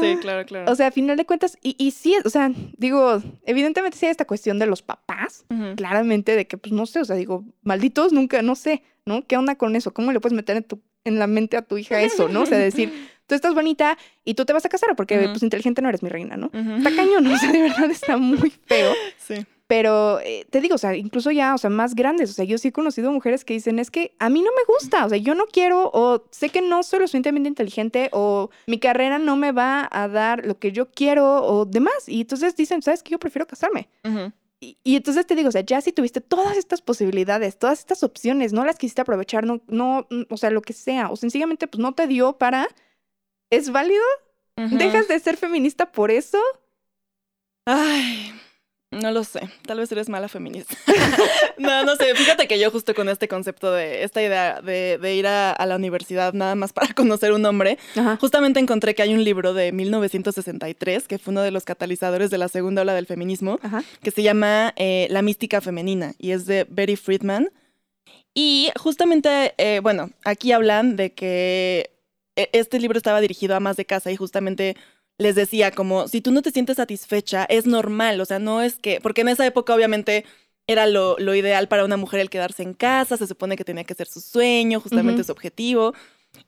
Speaker 1: Sí,
Speaker 2: "Ah".
Speaker 1: claro, claro.
Speaker 2: O sea, a final de cuentas, y, y sí, o sea, digo, evidentemente sí hay esta cuestión de los papás, claramente de que, pues no sé, o sea, digo, malditos, nunca, no sé, ¿no? ¿Qué onda con eso? ¿Cómo le puedes meter en, tu, en la mente a tu hija eso, ¿no? O sea, decir, tú estás bonita y tú te vas a casar porque, pues, inteligente no eres mi reina, ¿no? Está cañón, o sea, de verdad está muy feo.
Speaker 1: Sí.
Speaker 2: Pero eh, te digo, o sea, incluso ya, o sea, más grandes, o sea, yo sí he conocido mujeres que dicen, es que a mí no me gusta, o sea, yo no quiero, o sé que no soy lo suficientemente inteligente, o mi carrera no me va a dar lo que yo quiero, o demás. Y entonces dicen, ¿sabes qué? Yo prefiero casarme. Y, y entonces te digo, o sea, ya si tuviste todas estas posibilidades, todas estas opciones, no las quisiste aprovechar, no, no, mm, o sea, lo que sea, o sencillamente pues no te dio para, ¿es válido?
Speaker 1: Ujú.
Speaker 2: ¿Dejas de ser feminista por eso?
Speaker 1: Ay, no lo sé. Tal vez eres mala feminista. no, no sé. Fíjate que yo justo con este concepto de esta idea de, de ir a, a la universidad nada más para conocer un hombre,
Speaker 2: Ajá.
Speaker 1: justamente encontré que hay un libro de 1963 que fue uno de los catalizadores de la segunda ola del feminismo
Speaker 2: Ajá.
Speaker 1: que se llama eh, La mística femenina y es de Betty Friedman. Y justamente, eh, bueno, aquí hablan de que eh, este libro estaba dirigido a más de casa y justamente les decía como, si tú no te sientes satisfecha, es normal, o sea, no es que, porque en esa época obviamente era lo, lo ideal para una mujer el quedarse en casa, se supone que tenía que ser su sueño, justamente su objetivo.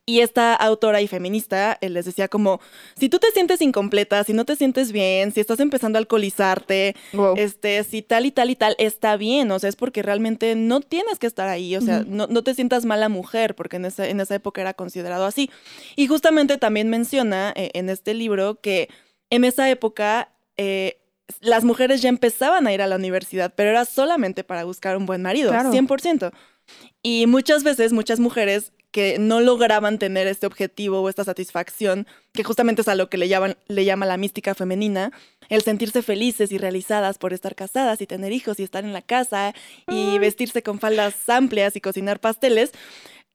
Speaker 1: Y esta autora y feminista eh, les decía como, si tú te sientes incompleta, si no te sientes bien, si estás empezando a alcoholizarte,
Speaker 2: Wow.
Speaker 1: este, si tal y tal y tal, está bien, o sea, es porque realmente no tienes que estar ahí, o sea, no, no te sientas mala mujer, porque en esa, en esa época era considerado así. Y justamente también menciona eh, en este libro que en esa época eh, las mujeres ya empezaban a ir a la universidad, pero era solamente para buscar un buen marido,
Speaker 2: Claro.
Speaker 1: 100%. Y muchas veces, muchas mujeres que no lograban tener este objetivo o esta satisfacción, que justamente es a lo que le llaman, le llama la mística femenina, el sentirse felices y realizadas por estar casadas y tener hijos y estar en la casa y vestirse con faldas amplias y cocinar pasteles,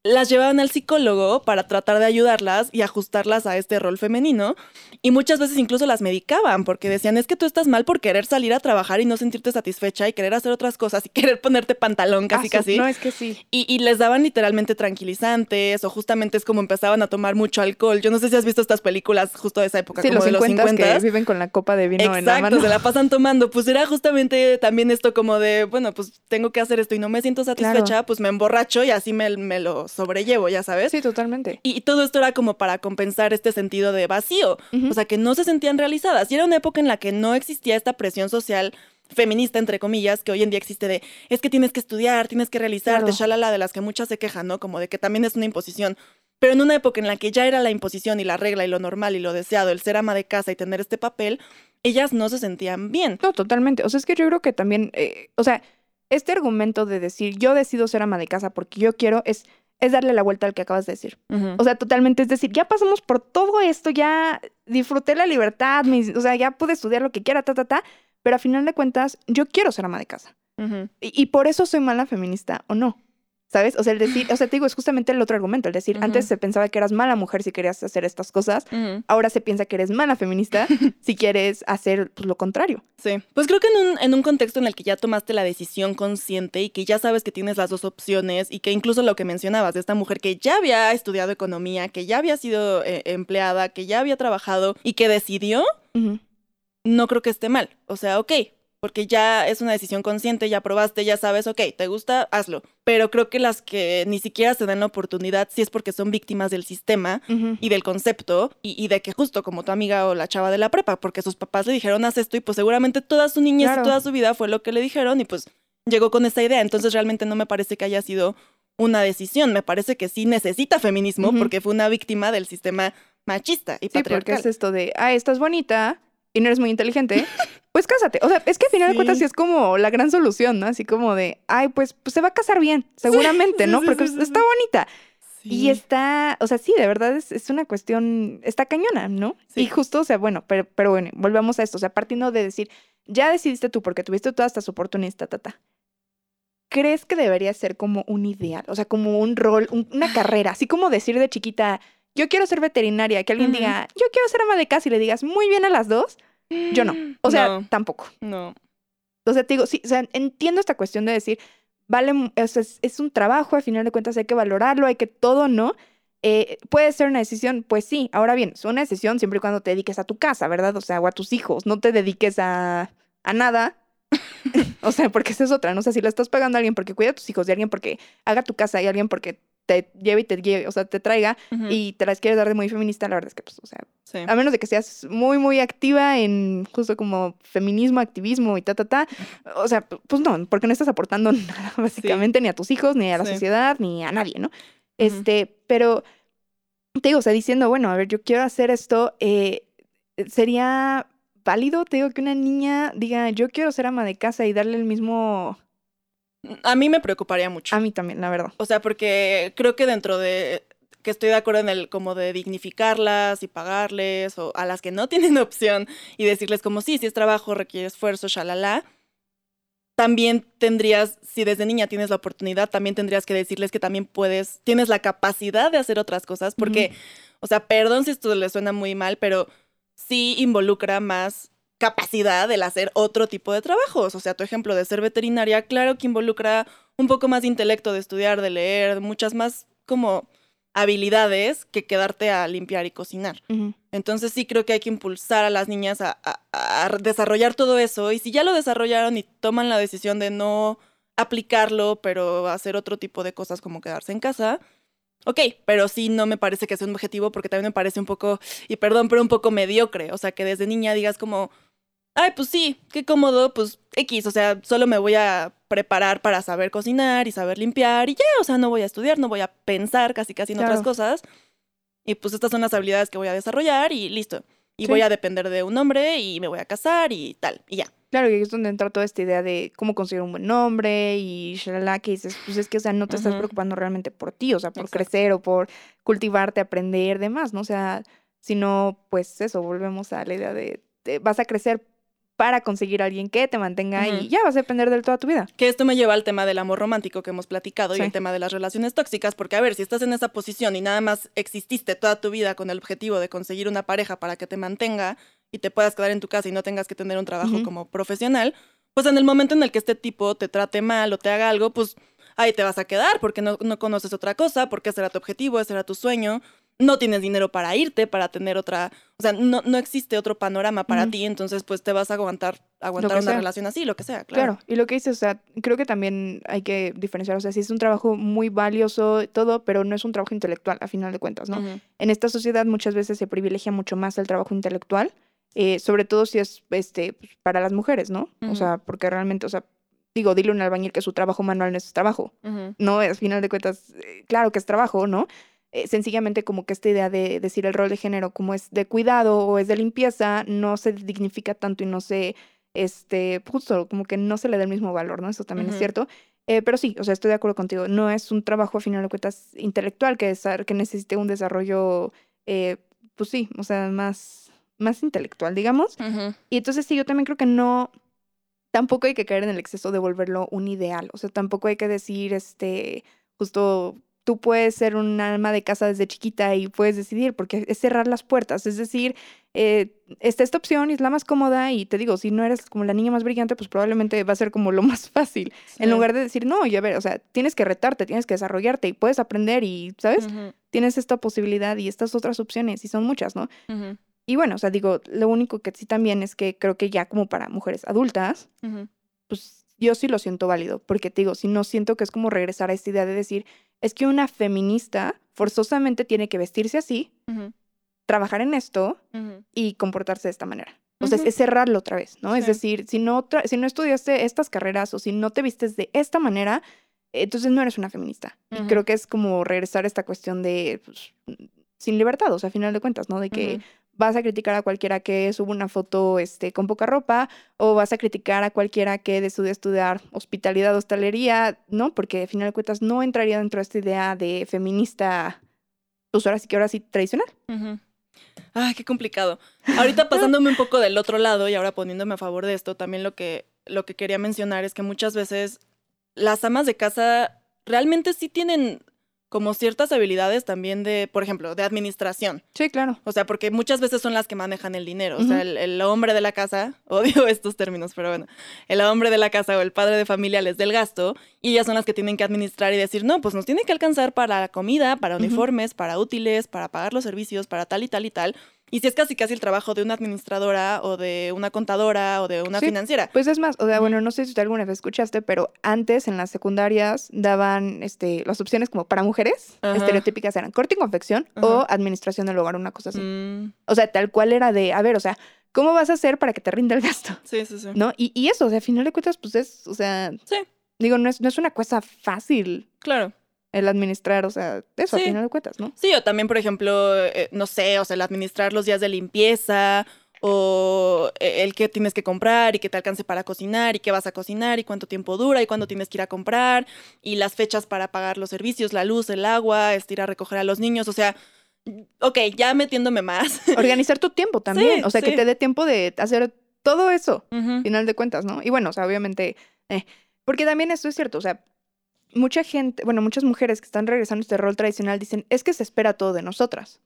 Speaker 1: las llevaban al psicólogo para tratar de ayudarlas y ajustarlas a este rol femenino. Y muchas veces incluso las medicaban porque decían, es que tú estás mal por querer salir a trabajar y no sentirte satisfecha y querer hacer otras cosas y querer ponerte pantalón casi
Speaker 2: Ah, su-
Speaker 1: casi.
Speaker 2: No, es que sí.
Speaker 1: Y, y les daban literalmente tranquilizantes o justamente es como empezaban a tomar mucho alcohol. Yo no sé si has visto estas películas justo de esa época,
Speaker 2: Sí,
Speaker 1: como
Speaker 2: los
Speaker 1: de los
Speaker 2: 50
Speaker 1: 50
Speaker 2: que viven con la copa de vino en la
Speaker 1: Exacto,
Speaker 2: mano.
Speaker 1: se la pasan tomando. Pues era justamente también esto como de, bueno, pues tengo que hacer esto y no me siento satisfecha,
Speaker 2: Claro.
Speaker 1: pues me emborracho y así me, me lo sobrellevo, ya sabes.
Speaker 2: Sí, totalmente.
Speaker 1: Y, y todo esto era como para compensar este sentido de vacío, o sea, que no se sentían realizadas. Y era una época en la que no existía esta presión social feminista, entre comillas, que hoy en día existe de, es que tienes que estudiar, tienes que realizarte,
Speaker 2: Claro.
Speaker 1: shalala, de las que muchas se quejan, ¿no? Como de que también es una imposición. Pero en una época en la que ya era la imposición y la regla y lo normal y lo deseado, el ser ama de casa y tener este papel, ellas no se sentían bien.
Speaker 2: No, totalmente. O sea, es que yo creo que también, eh, o sea, este argumento de decir yo decido ser ama de casa porque yo quiero es, es darle la vuelta al que acabas de decir. O sea, totalmente. Es decir, ya pasamos por todo esto, ya disfruté la libertad, mis- o sea, ya pude estudiar lo que quiera, ta, ta, ta, pero a final de cuentas, yo quiero ser ama de casa. Y, y por eso soy mala feminista o no. ¿Sabes? O sea, el decir, o sea, te digo, es justamente el otro argumento, el decir, antes se pensaba que eras mala mujer si querías hacer estas cosas, ahora se piensa que eres mala feminista si quieres hacer pues, lo contrario.
Speaker 1: Sí, pues creo que en un, en un contexto en el que ya tomaste la decisión consciente y que ya sabes que tienes las dos opciones y que incluso lo que mencionabas de esta mujer que ya había estudiado economía, que ya había sido eh, empleada, que ya había trabajado y que decidió, no creo que esté mal. O sea, ok, porque ya es una decisión consciente, ya probaste, ya sabes, ok, te gusta, hazlo. Pero creo que las que ni siquiera se dan la oportunidad, sí es porque son víctimas del sistema y del concepto y, y de que justo como tu amiga o la chava de la prepa, porque sus papás le dijeron haz esto y pues seguramente toda su niñez
Speaker 2: Claro.
Speaker 1: y toda su vida fue lo que le dijeron y pues llegó con esa idea. Entonces realmente no me parece que haya sido una decisión, me parece que sí necesita feminismo porque fue una víctima del sistema machista y
Speaker 2: Sí, porque
Speaker 1: patriarcal.
Speaker 2: es esto de, ah, estás bonita, y no eres muy inteligente, pues cásate. O sea, es que al final de cuentas
Speaker 1: Sí.
Speaker 2: es como la gran solución, ¿no? Así como de, ay, pues, pues se va a casar bien, seguramente,
Speaker 1: sí,
Speaker 2: ¿no? Porque está bonita. Y está, o sea, sí, de verdad es, es una cuestión, está cañona, ¿no? Y justo, o sea, bueno, pero, pero bueno, volvemos a esto, o sea, partiendo de decir, ya decidiste tú porque tuviste todas estas oportunidades, ta, ta, ta. ¿Crees que debería ser como un ideal? O sea, como un rol, un- una carrera, así como decir de chiquita, yo quiero ser veterinaria, que alguien diga, yo quiero ser ama de casa y le digas, muy bien a las dos, yo no. O sea,
Speaker 1: No.
Speaker 2: tampoco.
Speaker 1: No.
Speaker 2: O sea, te digo, sí, o sea, entiendo esta cuestión de decir, vale, o sea, es, es un trabajo, al final de cuentas hay que valorarlo, hay que todo, ¿no? Eh, ¿Puede ser una decisión? Pues sí. Ahora bien, es una decisión siempre y cuando te dediques a tu casa, ¿verdad? O sea, o a tus hijos, no te dediques a, a nada. o sea, porque esa es otra, ¿no? O sea, si le estás pagando a alguien porque cuida a tus hijos, y alguien porque haga tu casa, y alguien porque te lleve y te lleve, o sea, te traiga, y te las quieres dar de muy feminista, la verdad es que, pues, o sea,
Speaker 1: Sí.
Speaker 2: a menos de que seas muy, muy activa en justo como feminismo, activismo y ta, ta, ta. O sea, pues no, porque no estás aportando nada, básicamente, ni a tus hijos, ni a la
Speaker 1: Sí.
Speaker 2: sociedad, ni a nadie, ¿no? Este, pero te digo, o sea, diciendo, bueno, a ver, yo quiero hacer esto, eh, sería válido, te digo, que una niña diga, yo quiero ser ama de casa y darle el mismo.
Speaker 1: A mí me preocuparía mucho.
Speaker 2: A mí también, la verdad.
Speaker 1: O sea, porque creo que dentro de que estoy de acuerdo en el como de dignificarlas y pagarles o a las que no tienen opción y decirles como sí, si es trabajo, requiere esfuerzo, shalala. También tendrías, si desde niña tienes la oportunidad, también tendrías que decirles que también puedes, tienes la capacidad de hacer otras cosas, porque, o sea, perdón si esto les suena muy mal, pero sí involucra más capacidad del hacer otro tipo de trabajos. O sea, tu ejemplo de ser veterinaria, claro que involucra un poco más de intelecto, de estudiar, de leer, muchas más como habilidades que quedarte a limpiar y cocinar. Entonces sí creo que hay que impulsar a las niñas a, a- a desarrollar todo eso y si ya lo desarrollaron y toman la decisión de no aplicarlo, pero hacer otro tipo de cosas como quedarse en casa, ok, pero sí no me parece que sea un objetivo porque también me parece un poco, y perdón, pero un poco mediocre, o sea, que desde niña digas como, ay, pues sí, qué cómodo, pues X, o sea, solo me voy a preparar para saber cocinar y saber limpiar y ya, o sea, no voy a estudiar, no voy a pensar casi casi en otras
Speaker 2: Claro.
Speaker 1: cosas. Y pues estas son las habilidades que voy a desarrollar y listo. Y
Speaker 2: Sí.
Speaker 1: voy a depender de un hombre y me voy a casar y tal, y ya.
Speaker 2: Claro, y es donde entra toda esta idea de cómo conseguir un buen nombre y shalala, que dices, pues es que, o sea, no te estás
Speaker 1: Ujú.
Speaker 2: preocupando realmente por ti, o sea, por
Speaker 1: Exacto.
Speaker 2: crecer o por cultivarte, aprender, demás, ¿no? O sea, sino, pues eso, volvemos a la idea de, de vas a crecer para conseguir a alguien que te mantenga
Speaker 1: Ujú.
Speaker 2: y ya vas a depender de toda tu vida.
Speaker 1: Que esto me lleva al tema del amor romántico que hemos platicado y el tema de las relaciones tóxicas, porque a ver, si estás en esa posición y nada más exististe toda tu vida con el objetivo de conseguir una pareja para que te mantenga y te puedas quedar en tu casa y no tengas que tener un trabajo como profesional, pues en el momento en el que este tipo te trate mal o te haga algo, pues ahí te vas a quedar porque no, no conoces otra cosa, porque ese era tu objetivo, ese era tu sueño, no tienes dinero para irte, para tener otra, o sea, no, no existe otro panorama para ti, entonces pues te vas a aguantar, aguantar una
Speaker 2: sea.
Speaker 1: relación así, lo que sea, claro.
Speaker 2: Claro. y lo que dices, o sea, creo que también hay que diferenciar, o sea, sí es un trabajo muy valioso, todo, pero no es un trabajo intelectual, a final de cuentas, ¿no? En esta sociedad muchas veces se privilegia mucho más el trabajo intelectual, eh, sobre todo si es este pues, para las mujeres, ¿no? O sea, porque realmente, o sea, digo, dile a un albañil que su trabajo manual no es trabajo,
Speaker 1: Ujú.
Speaker 2: ¿no? Al final de cuentas, eh, claro que es trabajo, ¿no? Eh, sencillamente como que esta idea de decir el rol de género como es de cuidado o es de limpieza, no se dignifica tanto y no se, este, justo como que no se le da el mismo valor, ¿no? Eso también es cierto. Eh, pero sí, o sea, estoy de acuerdo contigo. No es un trabajo, a final de cuentas, intelectual que, que necesite un desarrollo, eh, pues sí, o sea, más, más intelectual, digamos. Y entonces sí, yo también creo que no, tampoco hay que caer en el exceso de volverlo un ideal. O sea, tampoco hay que decir, este, justo tú puedes ser un alma de casa desde chiquita y puedes decidir, porque es cerrar las puertas. Es decir, eh, está esta opción y es la más cómoda y te digo, si no eres como la niña más brillante, pues probablemente va a ser como lo más fácil. En lugar de decir, no, y a ver, o sea, tienes que retarte, tienes que desarrollarte y puedes aprender y, ¿sabes? Tienes esta posibilidad y estas otras opciones y son muchas, ¿no? Y bueno, o sea, digo, lo único que sí también es que creo que ya como para mujeres adultas, pues yo sí lo siento válido, porque te digo, si no siento que es como regresar a esta idea de decir, es que una feminista forzosamente tiene que vestirse así, trabajar en esto y comportarse de esta manera. O sea, es- cerrarlo otra vez, ¿no? Es decir, si no, si no estudiaste estas carreras o si no te vistes de esta manera, entonces no eres una feminista. Y creo que es como regresar a esta cuestión de, pues, sin libertad, o sea, a final de cuentas, ¿no? De que. Vas a criticar a cualquiera que suba una foto este, con poca ropa, o vas a criticar a cualquiera que decide estudiar hospitalidad, hostelería, ¿no? Porque al final de cuentas no entraría dentro de esta idea de feminista, pues ahora sí que ahora sí tradicional.
Speaker 1: Ay, qué complicado. Ahorita pasándome un poco del otro lado y ahora poniéndome a favor de esto, también lo que, lo que quería mencionar es que muchas veces las amas de casa realmente sí tienen como ciertas habilidades también de, por ejemplo, de administración.
Speaker 2: Sí, claro.
Speaker 1: O sea, porque muchas veces son las que manejan el dinero. O sea, el, el hombre de la casa, odio estos términos, pero bueno, el hombre de la casa o el padre de familia les da el gasto y ellas son las que tienen que administrar y decir, no, pues nos tiene que alcanzar para la comida, para uniformes, para útiles, para pagar los servicios, para tal y tal y tal. Y si es casi casi el trabajo de una administradora o de una contadora o de una
Speaker 2: Sí.
Speaker 1: financiera.
Speaker 2: Pues es más, o sea, bueno, no sé si tú alguna vez escuchaste, pero antes en las secundarias daban este, las opciones como para mujeres,
Speaker 1: Ajá.
Speaker 2: estereotípicas eran corte y confección o administración del hogar, una cosa así.
Speaker 1: Mm,
Speaker 2: O sea, tal cual era de, a ver, o sea, ¿cómo vas a hacer para que te rinda el gasto?
Speaker 1: sí, sí, sí.
Speaker 2: ¿No? Y, y eso, o sea, a final de cuentas, pues es, o sea,
Speaker 1: Sí.
Speaker 2: digo, no es, no es una cosa fácil
Speaker 1: Claro.
Speaker 2: El administrar, o sea, eso,
Speaker 1: Sí.
Speaker 2: a final de cuentas, ¿no?
Speaker 1: Sí, o también, por ejemplo, eh, no sé, o sea, el administrar los días de limpieza o eh, el que tienes que comprar y que te alcance para cocinar y qué vas a cocinar y cuánto tiempo dura y cuándo tienes que ir a comprar y las fechas para pagar los servicios, la luz, el agua, este, ir a recoger a los niños, o sea, ok, ya metiéndome más.
Speaker 2: Organizar tu tiempo también,
Speaker 1: Sí,
Speaker 2: o sea, que te dé tiempo de hacer todo eso.
Speaker 1: Ujú,
Speaker 2: final de cuentas, ¿no? Y bueno, o sea, obviamente, eh, porque también esto es cierto, o sea, mucha gente, bueno, muchas mujeres que están regresando a este rol tradicional dicen, es que se espera todo de nosotras.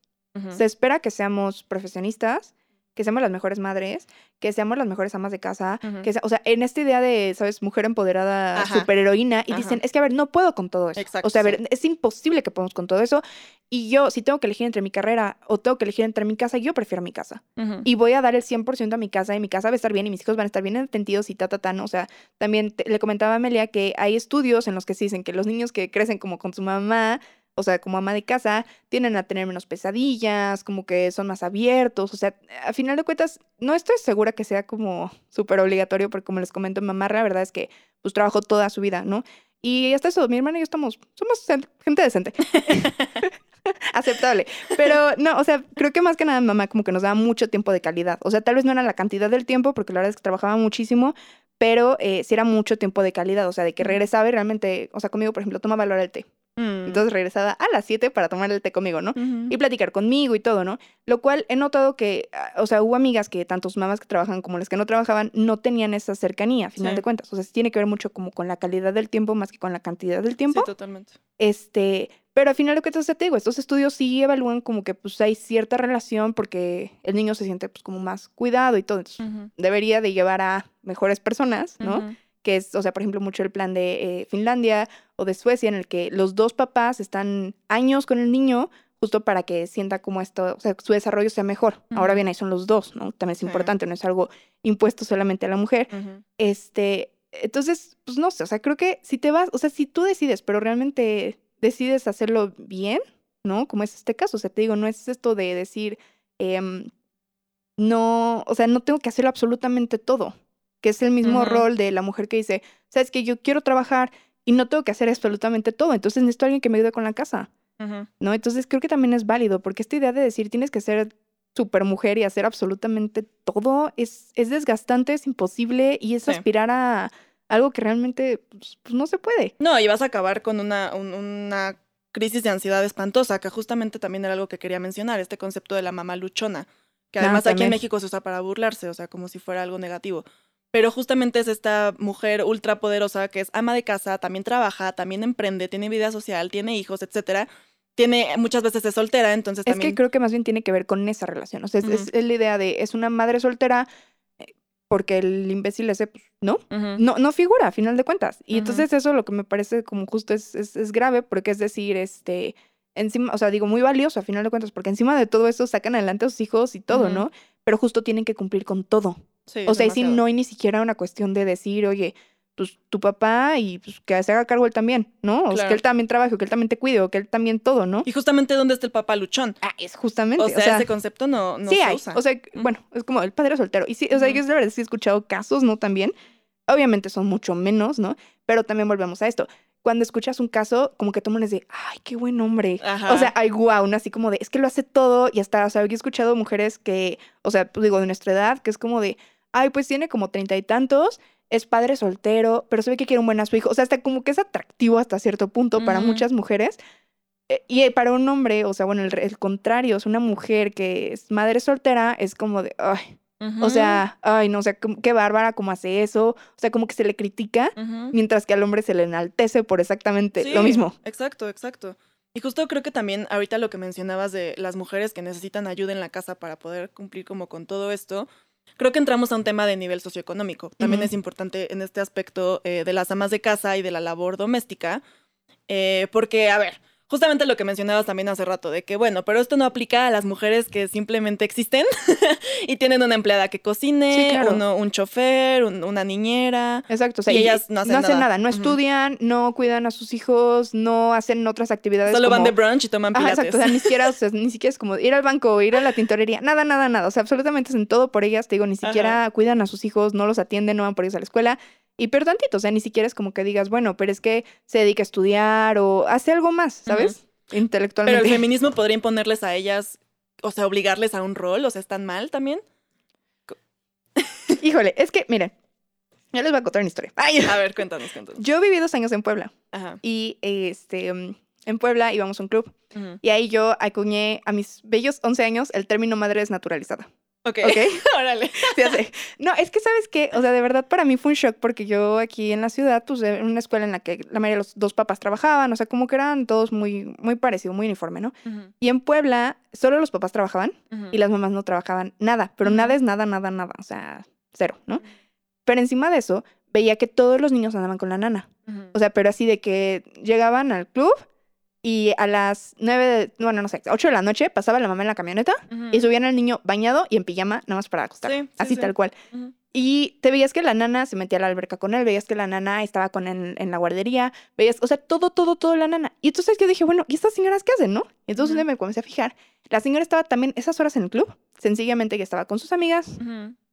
Speaker 2: Se espera que seamos profesionistas, que seamos las mejores madres, que seamos las mejores amas de casa, que sea- o sea, en esta idea de, ¿sabes? Mujer empoderada,
Speaker 1: Ajá.
Speaker 2: superheroína, y
Speaker 1: Ajá.
Speaker 2: dicen, es que a ver, no puedo con todo eso.
Speaker 1: Exacto,
Speaker 2: o sea, a ver,
Speaker 1: sí.
Speaker 2: es imposible que podamos con todo eso. Y yo, si tengo que elegir entre mi carrera o tengo que elegir entre mi casa, yo prefiero mi casa y voy a dar el 100% a mi casa y mi casa va a estar bien y mis hijos van a estar bien atendidos y ta, ta, ta, ¿no? O sea, también te- le comentaba a Amelia que hay estudios en los que se dicen que los niños que crecen como con su mamá, o sea, como ama de casa, tienden a tener menos pesadillas, como que son más abiertos, o sea, a final de cuentas, no estoy segura que sea como súper obligatorio, porque como les comento, mi mamá, la verdad es que pues trabajó toda su vida, ¿no? Y hasta eso, mi hermana y yo estamos, somos gente decente. aceptable. Pero no, o sea, creo que más que nada mi mamá como que nos daba mucho tiempo de calidad. O sea, tal vez no era la cantidad del tiempo, porque la verdad es que trabajaba muchísimo, pero eh, sí era mucho tiempo de calidad. O sea, de que regresaba y realmente, o sea, conmigo, por ejemplo, tomaba la hora del té.
Speaker 1: Mm.
Speaker 2: Entonces regresaba a las 7 para tomar el té conmigo, ¿no? Y platicar conmigo y todo, ¿no? Lo cual he notado que, ah, o sea, hubo amigas que tanto sus mamás que trabajan como las que no trabajaban no tenían esa cercanía, a final
Speaker 1: Sí.
Speaker 2: de cuentas. O sea, tiene que ver mucho como con la calidad del tiempo más que con la cantidad del tiempo.
Speaker 1: Sí, totalmente.
Speaker 2: Este, pero al final cuentas, ya te digo, estos estudios sí evalúan como que pues hay cierta relación porque el niño se siente pues como más cuidado y todo. Entonces, debería de llevar a mejores personas, ¿no? Que es, o sea, por ejemplo, mucho el plan de eh, Finlandia o de Suecia en el que los dos papás están años con el niño justo para que sienta como esto, o sea, su desarrollo sea mejor. Ahora bien, ahí son los dos, ¿no? También es
Speaker 1: Sí.
Speaker 2: importante, no es algo impuesto solamente a la mujer. Este, entonces, pues no sé, o sea, creo que si te vas, o sea, si tú decides, pero realmente decides hacerlo bien, ¿no? Como es este caso, o sea, te digo, no es esto de decir, em, no, o sea, no tengo que hacerlo absolutamente todo, que es el mismo rol de la mujer que dice, sabes que yo quiero trabajar y no tengo que hacer absolutamente todo, entonces necesito a alguien que me ayude con la casa. ¿no? Entonces creo que también es válido, porque esta idea de decir tienes que ser super mujer y hacer absolutamente todo es, es desgastante, es imposible y es
Speaker 1: Sí.
Speaker 2: aspirar a algo que realmente pues, pues, no se puede.
Speaker 1: No, y vas a acabar con una, un- una crisis de ansiedad espantosa, que justamente también era algo que quería mencionar, este concepto de la mamá luchona, que
Speaker 2: Ah,
Speaker 1: además aquí en. México se usa para burlarse, o sea, como si fuera algo negativo. Pero justamente es esta mujer ultra poderosa que es ama de casa, también trabaja, también emprende, tiene vida social, tiene hijos, etcétera. Tiene, muchas veces es soltera, entonces
Speaker 2: Es
Speaker 1: también...
Speaker 2: que creo que más bien tiene que ver con esa relación. O sea, es, es- es la idea de es una madre soltera eh, porque el imbécil ese, pues, no, no, no figura a final de cuentas. Y entonces eso lo que me parece como justo es, es, es grave porque es decir, este, encima, o sea, digo, muy valioso a final de cuentas porque encima de todo eso sacan adelante a sus hijos y todo. ¿no? Pero justo tienen que cumplir con todo.
Speaker 1: Sí,
Speaker 2: O sea, si no hay ni siquiera una cuestión de decir, oye, pues tu papá y pues, que se haga cargo él también, ¿no? O sea, que él también trabaje, o que él también te cuide, o que él también todo, ¿no?
Speaker 1: Y justamente dónde está el papá luchón.
Speaker 2: Ah, es justamente.
Speaker 1: O sea, ese concepto no, no
Speaker 2: sí
Speaker 1: se
Speaker 2: hay.
Speaker 1: usa.
Speaker 2: O sea,
Speaker 1: Mm.
Speaker 2: bueno, es como el padre soltero. Y sí, o sea,
Speaker 1: Ujú.
Speaker 2: yo de verdad sí he escuchado casos, ¿no? También. Obviamente son mucho menos, ¿no? Pero también volvemos a esto. cuando escuchas un caso, como que mundo es de, ay, qué buen hombre.
Speaker 1: Ajá.
Speaker 2: O sea, ay, guau, ¿no? así como de, es que lo hace todo y hasta, o sea, he escuchado mujeres que, o sea, pues digo, de nuestra edad, que es como de, ay, pues tiene como treinta y tantos, es padre soltero, pero se ve que quiere un buen a su hijo. O sea, hasta como que es atractivo hasta cierto punto para muchas mujeres. Eh, Y para un hombre, o sea, bueno, el, el contrario, es una mujer que es madre soltera, es como de, ay, o sea, ay, no, o sea, qué bárbara, cómo hace eso. O sea, como que se le critica, mientras que al hombre se le enaltece por exactamente lo mismo.
Speaker 1: Exacto, exacto. Y justo creo que también ahorita lo que mencionabas de las mujeres que necesitan ayuda en la casa para poder cumplir como con todo esto, creo que entramos a un tema de nivel socioeconómico. También es importante en este aspecto eh, de las amas de casa y de la labor doméstica, eh, porque, a ver, justamente lo que mencionabas también hace rato, de que, bueno, pero esto no aplica a las mujeres que simplemente existen y tienen una empleada que cocine,
Speaker 2: Sí, claro.
Speaker 1: uno- un chofer, un- una niñera.
Speaker 2: Exacto, o sea,
Speaker 1: Y ellas no hacen nada.
Speaker 2: no estudian, no cuidan a sus hijos, no hacen otras actividades.
Speaker 1: Solo van de brunch y toman
Speaker 2: Ajá,
Speaker 1: pilates.
Speaker 2: exacto, o sea, ni siquiera, o sea, ni siquiera es como ir al banco, ir a la tintorería, nada, nada, nada, o sea, absolutamente hacen todo por ellas, te digo, ni siquiera cuidan a sus hijos, no los atienden, no van por ellos a la escuela, y pero tantito, o sea, ni siquiera es como que digas, bueno, pero es que se dedica a estudiar o hace algo más, ¿sabes?
Speaker 1: Pero el
Speaker 2: Intelectualmente.
Speaker 1: feminismo podría imponerles a ellas, o sea, obligarles a un rol, o sea, ¿están mal también?
Speaker 2: Híjole, es que, miren, ya les voy a contar una historia. Ay,
Speaker 1: A ver, cuéntanos, cuéntanos.
Speaker 2: yo viví dos años en Puebla,
Speaker 1: Ajá.
Speaker 2: y este, mm, en Puebla íbamos a un club, y ahí yo acuñé a mis bellos 11 años el término madre desnaturalizada,
Speaker 1: Ok,
Speaker 2: ¿ok?
Speaker 1: órale.
Speaker 2: Sé. No, es que sabes qué, o sea, de verdad para mí fue un shock porque yo aquí en la ciudad, pues en una escuela en la que la mayoría de los dos papás trabajaban, o sea, como que eran todos muy, muy parecidos, muy uniforme, ¿no? Y en Puebla solo los papás trabajaban y las mamás no trabajaban nada, pero nada es nada, nada, nada, o sea, cero, ¿no? Pero encima de eso, veía que todos los niños andaban con la nana, o sea, pero así de que llegaban al club y a las nueve, de- bueno, no sé, ocho de la noche pasaba la mamá en la camioneta
Speaker 1: Ujú.
Speaker 2: y subían al niño bañado y en pijama nada más para acostar.
Speaker 1: Sí, sí,
Speaker 2: así
Speaker 1: sí.
Speaker 2: tal cual.
Speaker 1: Ujú.
Speaker 2: Y te veías que la nana se metía a la alberca con él, veías que la nana estaba con él en la guardería, veías, o sea, todo, todo, todo la nana. Y entonces yo dije, bueno, ¿y estas señoras qué hacen, no? Y entonces día
Speaker 1: Ujú.
Speaker 2: me comencé a fijar. La señora estaba también esas horas en el club, sencillamente que estaba con sus amigas,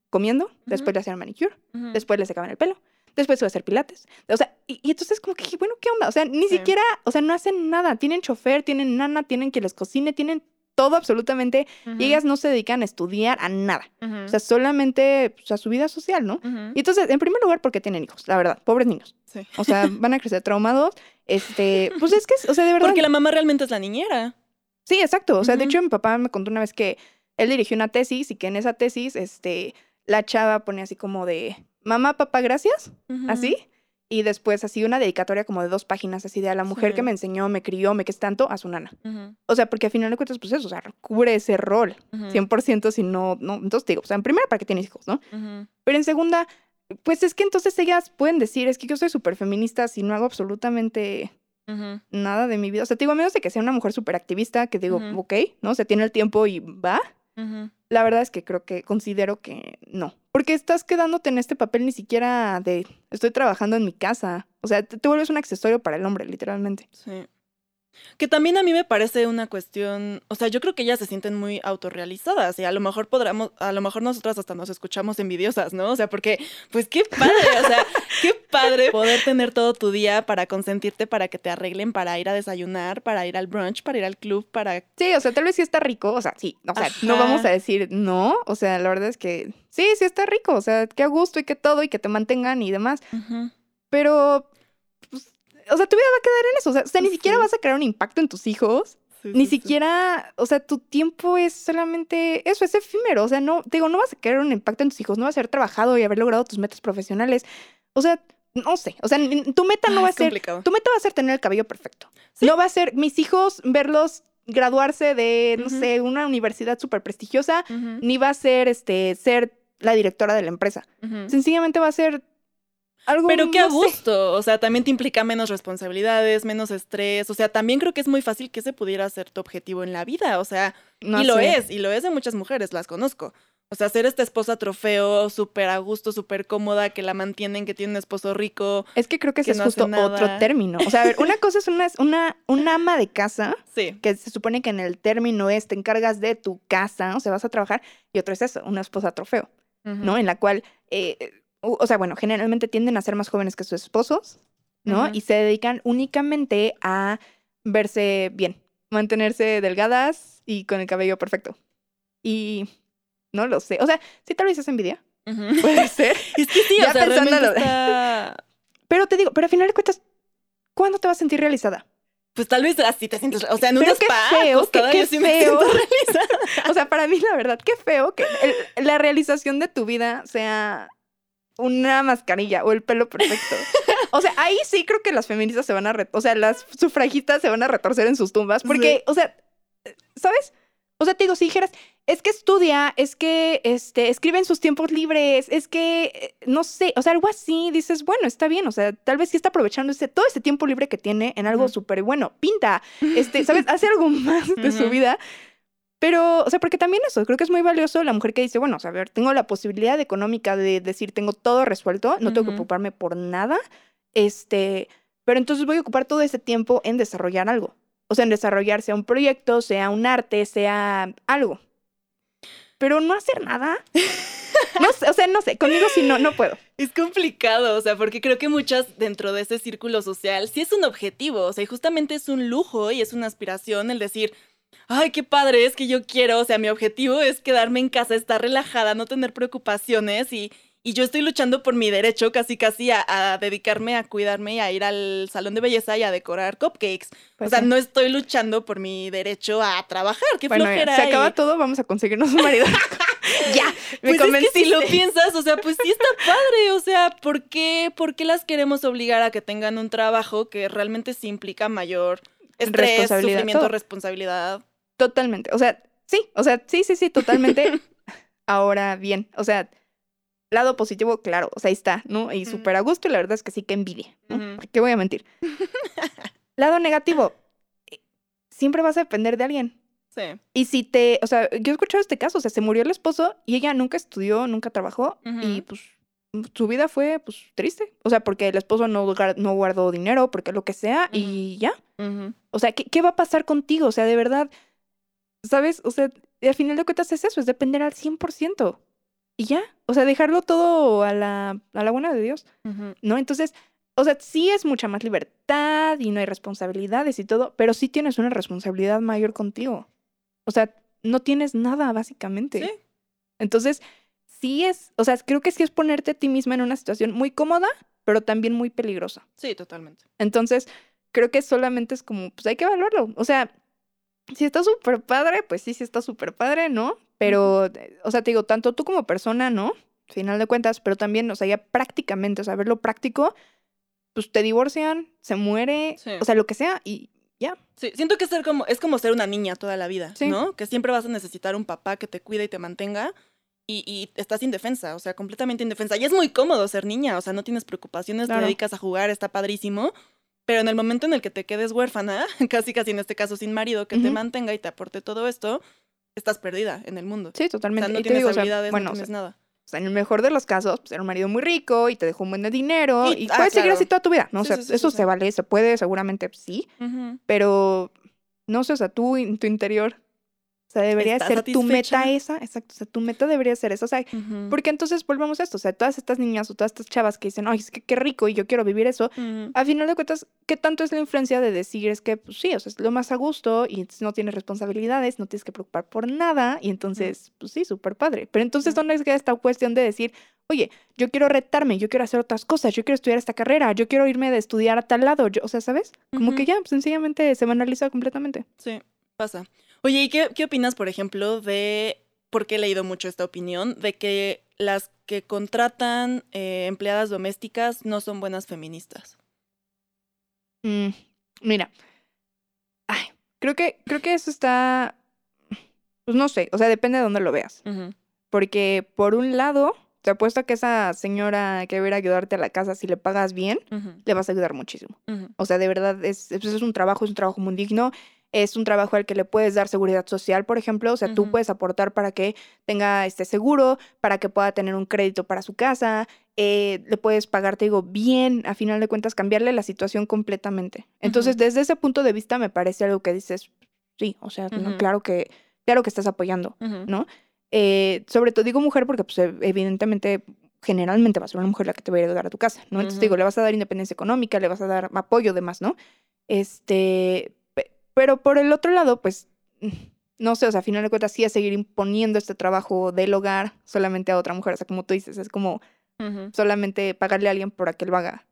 Speaker 2: comiendo, después le hacían manicure, después le secaban el pelo, después se iba a hacer pilates. O sea, y, y entonces como que dije, bueno, ¿qué onda? O sea, ni
Speaker 1: Sí.
Speaker 2: siquiera, o sea, no hacen nada. Tienen chofer, tienen nana, tienen que les cocine, tienen todo absolutamente. Y ellas no se dedican a estudiar a nada. O sea, solamente pues, a su vida social, ¿no? Y entonces, en primer lugar, porque tienen hijos, la verdad, pobres niños.
Speaker 1: Sí.
Speaker 2: O sea, van a crecer traumados. Este, pues es que, o sea, de verdad.
Speaker 1: Porque la mamá realmente es la niñera.
Speaker 2: Sí, exacto. O sea, de hecho, mi papá me contó una vez que él dirigió una tesis y que en esa tesis, este, la chava pone así como de, mamá, papá, gracias, así. Y después así una dedicatoria como de dos páginas, así de a la mujer
Speaker 1: Sí.
Speaker 2: que me enseñó, me crió, me que es tanto, a su nana. O sea, porque al final de cuentas, pues eso, o sea, cubre ese rol,
Speaker 1: Ujú.
Speaker 2: 100% si no, no. Entonces te digo, o sea, en primera, ¿para qué tienes hijos, no? Pero en segunda, pues es que entonces ellas pueden decir, es que yo soy súper feminista si no hago absolutamente nada de mi vida. O sea, te digo, a menos de que sea una mujer súper activista, que digo, ok, ¿no? O sea, tiene el tiempo y va. La verdad es que creo que considero que no. Porque estás quedándote en este papel ni siquiera de estoy trabajando en mi casa. O sea, te, te vuelves un accesorio para el hombre, literalmente.
Speaker 1: Sí. Que también a mí me parece una cuestión, o sea, yo creo que ellas se sienten muy autorrealizadas y a lo mejor podremos, a lo mejor nosotras hasta nos escuchamos envidiosas, ¿no? O sea, porque, pues qué padre, o sea, qué padre poder tener todo tu día para consentirte, para que te arreglen, para ir a desayunar, para ir al brunch, para ir al club, para...
Speaker 2: Sí, o sea, tal vez sí está rico. O sea, sí. O sea, no vamos a decir no. O sea, la verdad es que sí, sí está rico. O sea, que a gusto y que todo y que te mantengan y demás. Pero, pues, o sea, tu vida va a quedar en eso. O sea, o sea, ni siquiera
Speaker 1: Sí.
Speaker 2: vas a crear un impacto en tus hijos.
Speaker 1: Sí,
Speaker 2: Ni
Speaker 1: sí,
Speaker 2: siquiera, o sea, tu tiempo es solamente eso, es efímero. O sea, no, te digo, no vas a crear un impacto en tus hijos, no vas a haber trabajado y haber logrado tus metas profesionales. O sea, no sé. O sea, tu meta no
Speaker 1: Ay,
Speaker 2: va a ser,
Speaker 1: complicado.
Speaker 2: tu meta va a ser tener el cabello perfecto. No va a ser mis hijos verlos graduarse de, no sé, una universidad súper prestigiosa, ni va a ser, este, ser la directora de la empresa.
Speaker 1: ujú.
Speaker 2: Sencillamente va a ser algo.
Speaker 1: Pero qué a
Speaker 2: sé.
Speaker 1: gusto, o sea, también te implica menos responsabilidades, menos estrés, o sea, también creo que es muy fácil que ese pudiera ser tu objetivo en la vida, o sea,
Speaker 2: No
Speaker 1: y lo es, y lo es de muchas mujeres, las conozco. O sea, ser esta esposa trofeo, súper a gusto, súper cómoda, que la mantienen, que tiene un esposo rico.
Speaker 2: Es que creo que es
Speaker 1: no
Speaker 2: justo otro término. O sea, a ver, una cosa es una, una, una ama de casa,
Speaker 1: Sí.
Speaker 2: que se supone que en el término es te encargas de tu casa, o sea, vas a trabajar, y otro es eso, una esposa trofeo, ¿no? En la cual, eh, o sea, bueno, generalmente tienden a ser más jóvenes que sus esposos, ¿no? Y se dedican únicamente a verse bien, mantenerse delgadas y con el cabello perfecto. Y no lo sé. O sea, sí tal vez es envidia. Puede ser.
Speaker 1: Es que sí,
Speaker 2: Ya
Speaker 1: o sea,
Speaker 2: pensándolo.
Speaker 1: está...
Speaker 2: Pero te digo, pero al final de cuentas, ¿cuándo te vas a sentir realizada?
Speaker 1: Pues tal vez así te sientes, o sea, en un
Speaker 2: Pero qué
Speaker 1: spa
Speaker 2: feo,
Speaker 1: acostada,
Speaker 2: qué- qué
Speaker 1: sí
Speaker 2: feo. O sea, para mí, la verdad, qué feo que el- la realización de tu vida sea una mascarilla o el pelo perfecto. O sea, ahí sí creo que las feministas se van a, o sea, las sufragistas se van a retorcer en sus tumbas, porque, o sea, ¿sabes? O sea, te digo, si dijeras, es que estudia, es que este, escribe en sus tiempos libres, es que, eh, no sé, o sea, algo así, dices, bueno, está bien, o sea, tal vez sí está aprovechando ese, todo ese tiempo libre que tiene en algo súper bueno, pinta, este, ¿sabes? Hace algo más de su vida. Pero, o sea, porque también eso, creo que es muy valioso la mujer que dice, bueno, o sea, a ver, tengo la posibilidad económica de decir, tengo todo resuelto, no tengo que preocuparme por nada, este, pero entonces voy a ocupar todo ese tiempo en desarrollar algo. O sea, en desarrollar sea un proyecto, sea un arte, sea algo. Pero no hacer nada. No sé, o sea, no sé, conmigo sí no, no puedo.
Speaker 1: Es complicado, o sea, porque creo que muchas dentro de ese círculo social sí es un objetivo, o sea, y justamente es un lujo y es una aspiración el decir, ay, qué padre, es que yo quiero, o sea, mi objetivo es quedarme en casa, estar relajada, no tener preocupaciones y, y yo estoy luchando por mi derecho casi casi a, a dedicarme a cuidarme y a ir al salón de belleza y a decorar cupcakes.
Speaker 2: Pues
Speaker 1: o sea,
Speaker 2: sí.
Speaker 1: no estoy luchando por mi derecho a trabajar, qué
Speaker 2: Bueno,
Speaker 1: flojera.
Speaker 2: se acaba
Speaker 1: y-
Speaker 2: todo, vamos a conseguirnos un marido. ya, me
Speaker 1: pues es que
Speaker 2: convenciste.
Speaker 1: si lo piensas, o sea, pues sí está padre, o sea, ¿por qué, ¿por qué las queremos obligar a que tengan un trabajo que realmente sí implica mayor estrés,
Speaker 2: Responsabilidad,
Speaker 1: sufrimiento,
Speaker 2: todo.
Speaker 1: responsabilidad?
Speaker 2: Totalmente. O sea, sí, o sea, sí, sí, sí, totalmente. Ahora bien, o sea, lado positivo, claro, o sea, ahí está, ¿no? Y súper a gusto y la verdad es que sí que envidia, ¿no?
Speaker 1: Ujú.
Speaker 2: ¿Por qué voy a mentir? lado negativo, eh, siempre vas a depender de alguien.
Speaker 1: Sí.
Speaker 2: Y si te, o sea, yo he escuchado este caso, o sea, se murió el esposo y ella nunca estudió, nunca trabajó y pues su vida fue pues triste. O sea, porque el esposo no, guar- no guardó dinero, porque lo que sea y ya. O sea, ¿qué, qué va a pasar contigo? O sea, de verdad, ¿sabes? O sea, al final de cuentas es eso, es depender al 100%. Y ya, o sea, dejarlo todo a la, a la buena de Dios. ¿no? Entonces, o sea, sí es mucha más libertad y no hay responsabilidades y todo, pero sí tienes una responsabilidad mayor contigo. O sea, no tienes nada, básicamente.
Speaker 1: Sí.
Speaker 2: Entonces, sí es, o sea, creo que sí es ponerte a ti misma en una situación muy cómoda, pero también muy peligrosa.
Speaker 1: Sí, totalmente.
Speaker 2: Entonces, creo que solamente es como, pues hay que evaluarlo. O sea, si está súper padre, pues sí, sí está súper padre, ¿no? Pero, eh, o sea, te digo, tanto tú como persona, ¿no? Final de cuentas, pero también, o sea, ya prácticamente, o sea, verlo práctico, pues te divorcian, se muere,
Speaker 1: Sí.
Speaker 2: o sea, lo que sea, y ya.
Speaker 1: Sí, siento que ser como, es como ser una niña toda la vida,
Speaker 2: Sí.
Speaker 1: ¿no? Que siempre vas a necesitar un papá que te cuide y te mantenga. Y, y estás indefensa, o sea, completamente indefensa. Y es muy cómodo ser niña, o sea, no tienes preocupaciones,
Speaker 2: Claro.
Speaker 1: te dedicas a jugar, está padrísimo. Pero en el momento en el que te quedes huérfana, casi casi en este caso sin marido que te mantenga y te aporte todo esto, estás perdida en el mundo.
Speaker 2: Sí,
Speaker 1: o
Speaker 2: totalmente.
Speaker 1: sea, no
Speaker 2: y
Speaker 1: tienes
Speaker 2: digo, o sea,
Speaker 1: habilidades,
Speaker 2: bueno,
Speaker 1: no
Speaker 2: o sea,
Speaker 1: tienes nada.
Speaker 2: o sea, en el mejor de los casos, pues era un marido muy rico y te dejó un buen de dinero
Speaker 1: Y-
Speaker 2: y,
Speaker 1: ah,
Speaker 2: puedes seguir así toda tu vida, ¿no? O
Speaker 1: Sí,
Speaker 2: sea,
Speaker 1: sí, sí,
Speaker 2: eso se vale, se puede, seguramente sí, pero no sé, o sea, tú en tu interior, o sea, debería
Speaker 1: ¿Estás
Speaker 2: ser tu meta esa, exacto, o sea, tu meta debería ser esa, o sea, porque entonces volvemos a esto, o sea, todas estas niñas o todas estas chavas que dicen, ay, es que qué rico y yo quiero vivir eso,
Speaker 1: Ujú.
Speaker 2: a final de cuentas, ¿qué tanto es la influencia de decir es que, pues sí, o sea, es lo más a gusto y no tienes responsabilidades, no tienes que preocupar por nada y entonces, pues sí, súper padre. Pero entonces. ¿dónde queda esta cuestión de decir, oye, yo quiero retarme, yo quiero hacer otras cosas, yo quiero estudiar esta carrera, yo quiero irme de estudiar a tal lado, yo, o sea, ¿sabes? Como que ya, pues, sencillamente se banaliza completamente.
Speaker 1: Sí, pasa. Oye, ¿y qué, qué opinas, por ejemplo, de, porque he leído mucho esta opinión, de que las que contratan eh, empleadas domésticas no son buenas feministas?
Speaker 2: Mm, mira, ay, creo que, creo que eso está, pues no sé, o sea, depende de dónde lo veas. Porque por un lado, te apuesto que esa señora que va a ir a ayudarte a la casa, si le pagas bien, le vas a ayudar muchísimo. O sea, de verdad, es, es es un trabajo, es un trabajo muy digno, es un trabajo al que le puedes dar seguridad social, por ejemplo. O sea, tú puedes aportar para que tenga este seguro, para que pueda tener un crédito para su casa, eh, le puedes pagar, te digo, bien, a final de cuentas, cambiarle la situación completamente. Entonces, desde ese punto de vista, me parece algo que dices, sí, o sea, no, claro que, claro que estás apoyando. ¿no? Eh, sobre todo digo mujer porque pues e- evidentemente generalmente va a ser una mujer la que te va a ayudar a tu casa, ¿no? Entonces digo, le vas a dar independencia económica, le vas a dar apoyo, demás, ¿no? Este, pero por el otro lado, pues, no sé, o sea, a final de cuentas sí es seguir imponiendo este trabajo del hogar solamente a otra mujer, o sea, como tú dices, es como solamente pagarle a alguien para que lo haga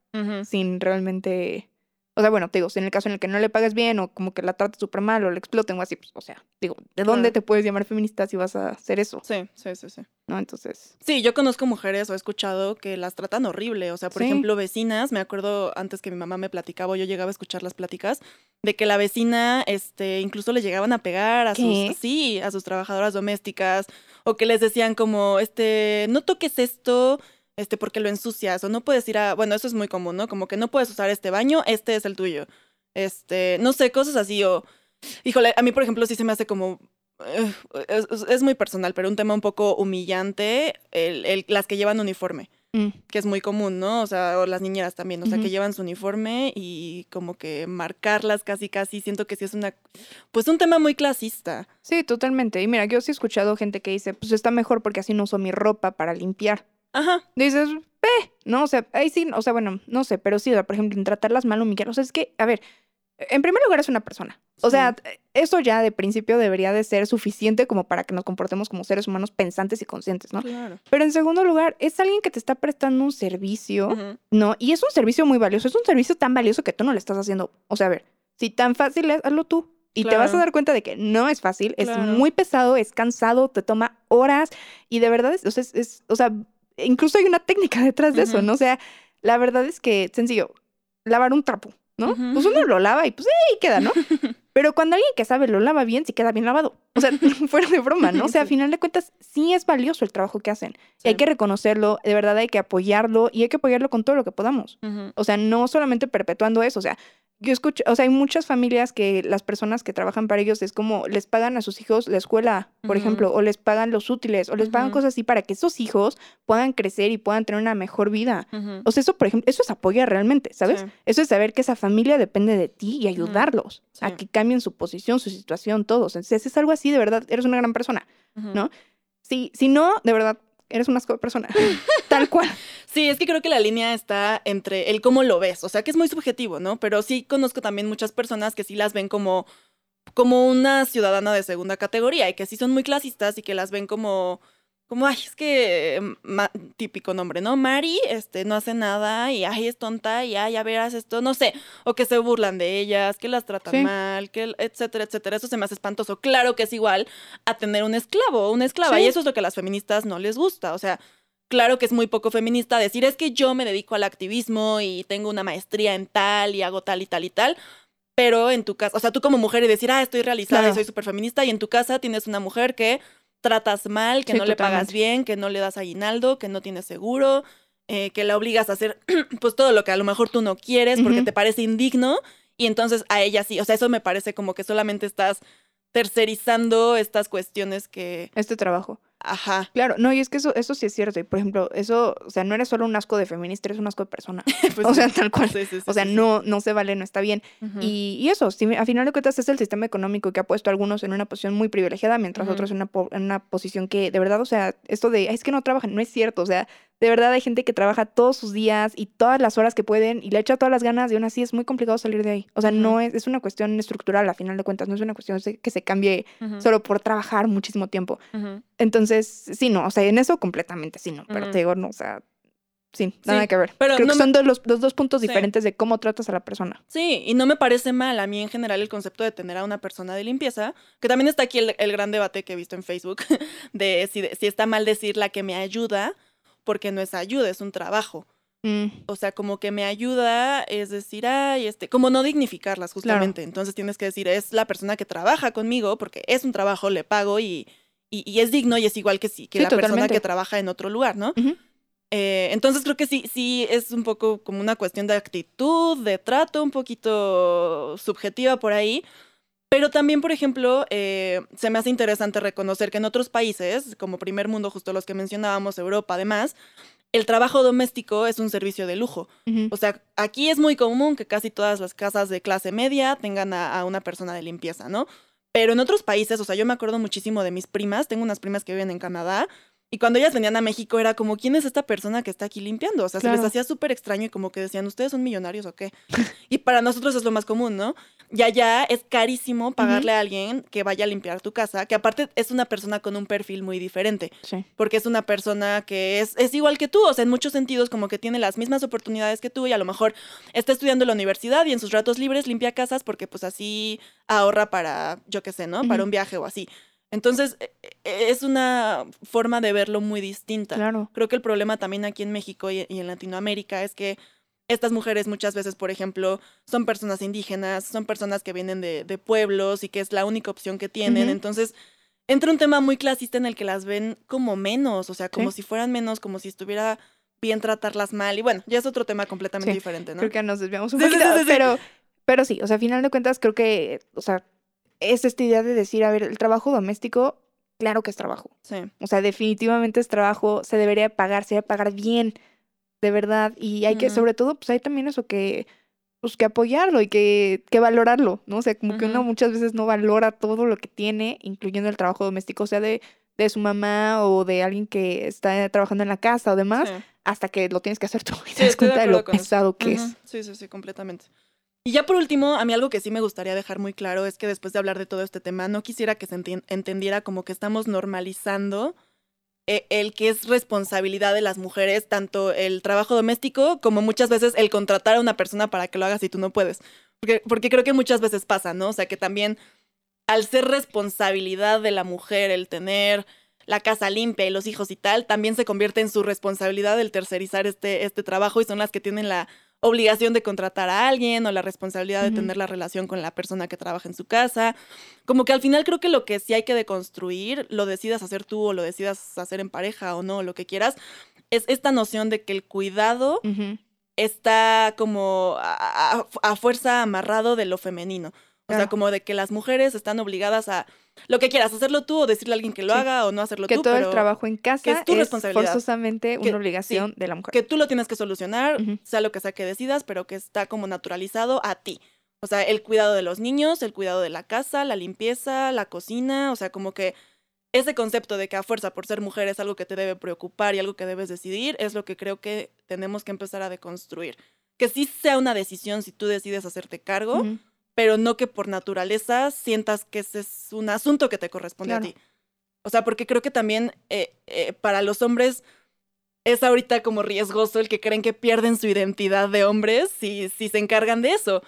Speaker 2: sin realmente. O sea, bueno, te digo, si en el caso en el que no le pagues bien o como que la trates súper mal o le exploten o así, pues, o sea, digo, ¿de dónde te puedes llamar feminista si vas a hacer eso?
Speaker 1: Sí, sí, sí, sí.
Speaker 2: ¿No? Entonces.
Speaker 1: Sí, yo conozco mujeres o he escuchado que las tratan horrible. O sea, por
Speaker 2: Sí.
Speaker 1: ejemplo, vecinas, me acuerdo antes que mi mamá me platicaba, o yo llegaba a escuchar las pláticas, de que la vecina, este, incluso le llegaban a pegar a
Speaker 2: ¿Qué?
Speaker 1: sus, sí, a sus trabajadoras domésticas, o que les decían como, este, no toques esto, este, porque lo ensucias, o no puedes ir a, bueno, eso es muy común, ¿no? Como que no puedes usar este baño, este es el tuyo. Este, no sé, cosas así, o, híjole, a mí, por ejemplo, sí se me hace como eh, es, muy personal, pero un tema un poco humillante, el, el- las que llevan uniforme,
Speaker 2: mm,
Speaker 1: que es muy común, ¿no? O sea, o las niñeras también, o sea, que llevan su uniforme y como que marcarlas casi, casi, siento que sí es una, pues un tema muy clasista.
Speaker 2: Sí, totalmente. Y mira, yo sí he escuchado gente que dice, pues está mejor porque así no uso mi ropa para limpiar.
Speaker 1: Ajá.
Speaker 2: Dices, eh, no, o sea, ahí sí, o sea, bueno, no sé, pero sí, o sea, por ejemplo, en tratarlas mal, humillar. O sea, es que, a ver, en primer lugar es una persona. O sea, eso ya de principio debería de ser suficiente como para que nos comportemos como seres humanos pensantes y conscientes, ¿no?
Speaker 1: Claro.
Speaker 2: Pero en segundo lugar, es alguien que te está prestando un servicio,
Speaker 1: Ujú.
Speaker 2: ¿no? Y es un servicio muy valioso, es un servicio tan valioso que tú no le estás haciendo. O sea, a ver, si tan fácil es, hazlo tú. Y te vas a
Speaker 1: Claro.
Speaker 2: dar cuenta de que no es fácil, es
Speaker 1: Claro.
Speaker 2: muy pesado, es cansado, te toma horas y de verdad es, o sea, es, es- o sea, incluso hay una técnica detrás de eso. ¿no? O sea, la verdad es que, sencillo, lavar un trapo, ¿no? Pues uno lo lava y pues ahí queda, ¿no? Pero cuando alguien que sabe lo lava bien, sí queda bien lavado. O sea, fuera de broma, ¿no? O sea, a final de cuentas, sí es valioso el trabajo que hacen. Y hay que reconocerlo, de verdad hay que apoyarlo y hay que apoyarlo con todo lo que podamos. O sea, no solamente perpetuando eso, o sea, yo escucho, o sea, hay muchas familias que las personas que trabajan para ellos es como les pagan a sus hijos la escuela, por ejemplo, o les pagan los útiles, o les pagan cosas así para que esos hijos puedan crecer y puedan tener una mejor vida. O sea, eso, por ejemplo, eso es apoyar realmente, ¿sabes?
Speaker 1: Sí.
Speaker 2: Eso es saber que esa familia depende de ti y ayudarlos a que cambien su posición, su situación, todos. Entonces, es algo así, de verdad, eres una gran persona. ¿no? Si, si no, de verdad, eres una persona. Tal cual.
Speaker 1: Sí, es que creo que la línea está entre el cómo lo ves, o sea, que es muy subjetivo, ¿no? Pero sí conozco también muchas personas que sí las ven como, como una ciudadana de segunda categoría y que sí son muy clasistas y que las ven como, como, ay, es que, ma- típico nombre, ¿no? Mari, este, no hace nada y, ay, es tonta y, ay, ya verás esto, no sé, o que se burlan de ellas, que las tratan
Speaker 2: Sí.
Speaker 1: mal, que, etcétera, etcétera. Eso se me hace espantoso. Claro que es igual a tener un esclavo o una esclava
Speaker 2: Sí.
Speaker 1: y eso es lo que a las feministas no les gusta, o sea, Claro que es muy poco feminista decir es que yo me dedico al activismo y tengo una maestría en tal y hago tal y tal y tal, pero en tu casa, o sea, tú como mujer y decir, ah, estoy realizada
Speaker 2: Claro.
Speaker 1: y soy súper feminista y en tu casa tienes una mujer que tratas mal, que
Speaker 2: Sí,
Speaker 1: no le pagas bien, que no le das aguinaldo, que no tiene seguro, eh, que la obligas a hacer pues todo lo que a lo mejor tú no quieres porque te parece indigno y entonces a ella sí, o sea, eso me parece como que solamente estás tercerizando estas cuestiones que,
Speaker 2: Este trabajo.
Speaker 1: Ajá,
Speaker 2: Claro, no, y es que eso, eso sí es cierto. Y por ejemplo, eso, o sea, no eres solo un asco de feminista, eres un asco de persona.
Speaker 1: pues
Speaker 2: o sea, tal cual.
Speaker 1: Sí, sí, sí,
Speaker 2: O sea, no, no se vale, no está bien. Y, y eso, sí, a final de cuentas es el sistema económico que ha puesto a algunos en una posición muy privilegiada, mientras
Speaker 1: Ujú.
Speaker 2: otros en una, en una posición que, de verdad, o sea, esto de, "Ay, es que no trabajan, no es cierto. O sea, de verdad hay gente que trabaja todos sus días y todas las horas que pueden y le echa todas las ganas y aún así es muy complicado salir de ahí. O sea, no es, es una cuestión estructural, a final de cuentas, no es una cuestión que se cambie solo por trabajar muchísimo tiempo. Entonces, sí, no, o sea, en eso completamente sí, no, pero te digo, no, o sea, sí, nada
Speaker 1: Sí,
Speaker 2: que ver.
Speaker 1: pero
Speaker 2: Creo
Speaker 1: no
Speaker 2: que
Speaker 1: me-
Speaker 2: son dos, los, los dos puntos
Speaker 1: Sí.
Speaker 2: diferentes de cómo tratas a la persona.
Speaker 1: Sí, y no me parece mal a mí en general el concepto de tener a una persona de limpieza, que también está aquí el, el gran debate que he visto en Facebook, de si, si está mal decir la que me ayuda, porque no es ayuda, es un trabajo.
Speaker 2: Mm,
Speaker 1: O sea, como que me ayuda es decir, ay, este, como no dignificarlas justamente. Entonces tienes que decir, es la persona que trabaja conmigo, porque es un trabajo, le pago y, y, y es digno y es igual que, si, que
Speaker 2: Sí,
Speaker 1: la persona que trabaja en otro lugar, ¿no? Eh, entonces creo que sí, sí es un poco como una cuestión de actitud, de trato, un poquito subjetiva por ahí. Pero también, por ejemplo, eh, se me hace interesante reconocer que en otros países, como primer mundo, justo los que mencionábamos, Europa además, el trabajo doméstico es un servicio de lujo. O sea, aquí es muy común que casi todas las casas de clase media tengan a, a una persona de limpieza, ¿no? Pero en otros países, o sea, yo me acuerdo muchísimo de mis primas, tengo unas primas que viven en Canadá, Y cuando ellas venían a México era como, ¿quién es esta persona que está aquí limpiando? O sea, se les hacía súper extraño y como que decían, ¿ustedes son millonarios o qué? y para nosotros es lo más común, ¿no? Y allá es carísimo pagarle a alguien que vaya a limpiar tu casa, que aparte es una persona con un perfil muy diferente,
Speaker 2: Sí.
Speaker 1: porque es una persona que es, es igual que tú, o sea, en muchos sentidos como que tiene las mismas oportunidades que tú y a lo mejor está estudiando en la universidad y en sus ratos libres limpia casas porque pues así ahorra para, yo qué sé, ¿no? Para un viaje o así. Entonces, e- e- es una forma de verlo muy distinta.
Speaker 2: Claro.
Speaker 1: Creo que el problema también aquí en México y, en Latinoamérica es que estas mujeres muchas veces, por ejemplo, son personas indígenas, son personas que vienen de, de pueblos y que es la única opción que tienen. Entonces, entra un tema muy clasista en el que las ven como menos, o sea, como
Speaker 2: Sí.
Speaker 1: si fueran menos, como si estuviera bien tratarlas mal. Y bueno, ya es otro tema completamente
Speaker 2: Sí,
Speaker 1: diferente, ¿no?
Speaker 2: Creo que nos desviamos un
Speaker 1: Sí,
Speaker 2: poquito, pero, pero sí, o sea, a final de cuentas creo que, o sea, es esta idea de decir, a ver, el trabajo doméstico, claro que es trabajo.
Speaker 1: Sí.
Speaker 2: O sea, definitivamente es trabajo, se debería pagar, se debe pagar bien, de verdad. Y hay que, sobre todo, pues hay también eso que, pues que apoyarlo y que, que valorarlo, ¿no? O sea, como que uno muchas veces no valora todo lo que tiene, incluyendo el trabajo doméstico, o sea, de, de su mamá o de alguien que está trabajando en la casa o demás,
Speaker 1: sí.
Speaker 2: hasta que lo tienes que hacer tú y
Speaker 1: Sí,
Speaker 2: te das
Speaker 1: de
Speaker 2: cuenta de, lo
Speaker 1: eso.
Speaker 2: pesado que es.
Speaker 1: Sí, sí, sí, completamente. Y ya por último, a mí algo que sí me gustaría dejar muy claro es que después de hablar de todo este tema, no quisiera que se entendiera como que estamos normalizando eh, el que es responsabilidad de las mujeres, tanto el trabajo doméstico como muchas veces el contratar a una persona para que lo haga si tú no puedes. Porque, porque creo que muchas veces pasa, ¿no? O sea, que también al ser responsabilidad de la mujer el tener la casa limpia y los hijos y tal, también se convierte en su responsabilidad el tercerizar este, este trabajo y son las que tienen la obligación de contratar a alguien o la responsabilidad de tener la relación con la persona que trabaja en su casa. Como que al final creo que lo que sí hay que deconstruir, lo decidas hacer tú o lo decidas hacer en pareja o no, lo que quieras, es esta noción de que el cuidado está como a, a- a fuerza amarrado de lo femenino. O sea, como de que las mujeres están obligadas a lo que quieras, hacerlo tú o decirle a alguien que lo
Speaker 2: Sí.
Speaker 1: haga o no hacerlo
Speaker 2: Que
Speaker 1: tú,
Speaker 2: todo
Speaker 1: pero
Speaker 2: el trabajo en casa
Speaker 1: es tu
Speaker 2: es
Speaker 1: responsabilidad.
Speaker 2: forzosamente
Speaker 1: Que-
Speaker 2: una obligación de la mujer.
Speaker 1: que tú lo tienes que solucionar, sea lo que sea que decidas, pero que está como naturalizado a ti. O sea, el cuidado de los niños, el cuidado de la casa, la limpieza, la cocina, o sea, como que ese concepto de que a fuerza por ser mujer es algo que te debe preocupar y algo que debes decidir, es lo que creo que tenemos que empezar a deconstruir. Que sí sea una decisión si tú decides hacerte cargo. Pero no que por naturaleza sientas que ese es un asunto que te corresponde
Speaker 2: Claro.
Speaker 1: a ti. O sea, porque creo que también eh, eh, para los hombres es ahorita como riesgoso el que creen que pierden su identidad de hombres si, si se encargan de eso.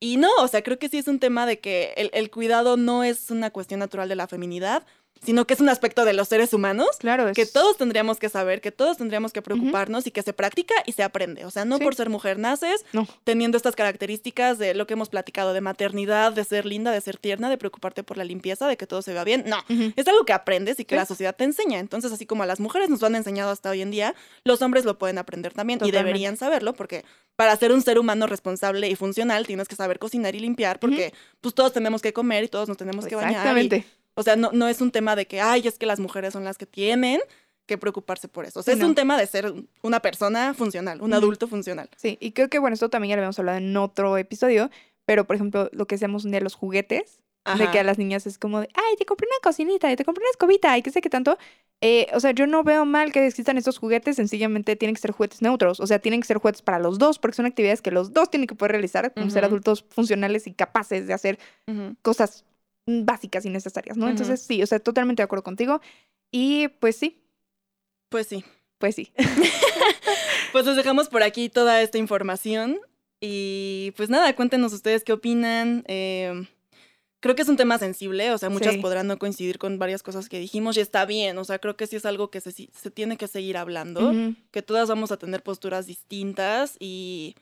Speaker 1: Y no, o sea, creo que sí es un tema de que el, el cuidado no es una cuestión natural de la feminidad, sino que es un aspecto de los seres humanos
Speaker 2: Claro, es...
Speaker 1: que todos tendríamos que saber, que todos tendríamos que preocuparnos y que se practica y se aprende. O sea, no
Speaker 2: Sí.
Speaker 1: por ser mujer naces
Speaker 2: No.
Speaker 1: teniendo estas características de lo que hemos platicado de maternidad, de ser linda, de ser tierna, de preocuparte por la limpieza, de que todo se vea bien. No, es algo que aprendes y que
Speaker 2: Sí.
Speaker 1: la sociedad te enseña. Entonces, así como a las mujeres nos lo han enseñado hasta hoy en día, los hombres lo pueden aprender también y deberían saberlo porque para ser un ser humano responsable y funcional tienes que saber cocinar y limpiar porque pues todos tenemos que comer y todos nos tenemos que bañar. y-
Speaker 2: Exactamente.
Speaker 1: O sea, no, no es un tema de que, ay, es que las mujeres son las que tienen que preocuparse por eso. O sea,
Speaker 2: Sí,
Speaker 1: es
Speaker 2: no.
Speaker 1: un tema de ser una persona funcional, un adulto funcional.
Speaker 2: Sí, y creo que, bueno, esto también ya lo habíamos hablado en otro episodio, pero, por ejemplo, lo que hacemos un día los juguetes, de que a las niñas es como de, ay, te compré una cocinita, y te compré una escobita, y qué sé qué tanto. Eh, o sea, yo no veo mal que existan estos juguetes, sencillamente tienen que ser juguetes neutros, o sea, tienen que ser juguetes para los dos, porque son actividades que los dos tienen que poder realizar, como ser adultos funcionales y capaces de hacer cosas básicas y necesarias, ¿no?
Speaker 1: Ujú.
Speaker 2: Entonces, sí, o sea, totalmente de acuerdo contigo. Y pues sí,
Speaker 1: Pues sí.
Speaker 2: pues sí.
Speaker 1: Pues les dejamos por aquí toda esta información. Y pues nada, cuéntenos ustedes qué opinan. Eh, creo que es un tema sensible, o sea, muchas
Speaker 2: Sí.
Speaker 1: podrán no coincidir con varias cosas que dijimos y está bien, o sea, creo que sí es algo que se, se tiene que seguir hablando, que todas vamos a tener posturas distintas y